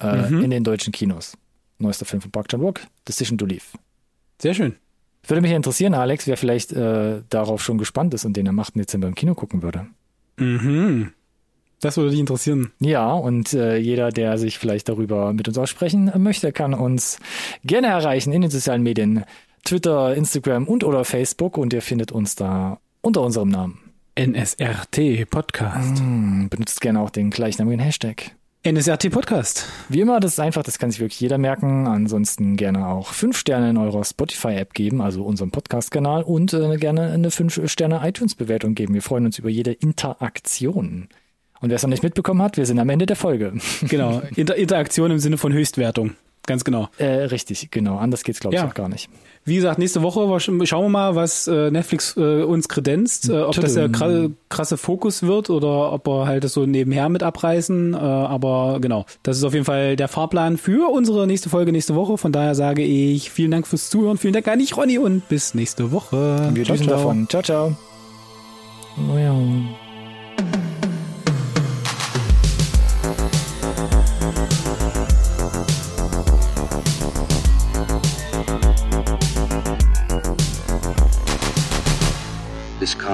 äh, Mhm. in den deutschen Kinos. Neuester Film von Park Chan-wook, Decision to Leave. Sehr schön. Würde mich interessieren, Alex, wer vielleicht äh, darauf schon gespannt ist und den am 8. Dezember im Kino gucken würde. Mhm. Das würde dich interessieren. Ja, und äh, jeder, der sich vielleicht darüber mit uns aussprechen möchte, kann uns gerne erreichen in den sozialen Medien, Twitter, Instagram und oder Facebook und ihr findet uns da unter unserem Namen. NSRT Podcast. Hm, benutzt gerne auch den gleichnamigen Hashtag. NSRT Podcast. Wie immer, das ist einfach, das kann sich wirklich jeder merken. Ansonsten gerne auch fünf Sterne in eurer Spotify-App geben, also unserem Podcast-Kanal und äh, gerne eine fünf Sterne iTunes-Bewertung geben. Wir freuen uns über jede Interaktion. Und wer es noch nicht mitbekommen hat, wir sind am Ende der Folge. Genau. Inter Interaktion im Sinne von Höchstwertung. Ganz genau. äh, richtig, genau. Anders geht's, glaube ich, Ja. auch gar nicht. Wie gesagt, nächste Woche schauen wir mal, was äh, Netflix äh, uns kredenzt. Äh, ob das der kra krasse Fokus wird oder ob wir halt das so nebenher mit abreißen. Aber genau, das ist auf jeden Fall der Fahrplan für unsere nächste Folge nächste Woche. Von daher sage ich vielen Dank fürs Zuhören. Vielen Dank an dich, Ronny, und bis nächste Woche. Wir Ciao, düsen ciao. davon. Ciao, ciao. Oh ja.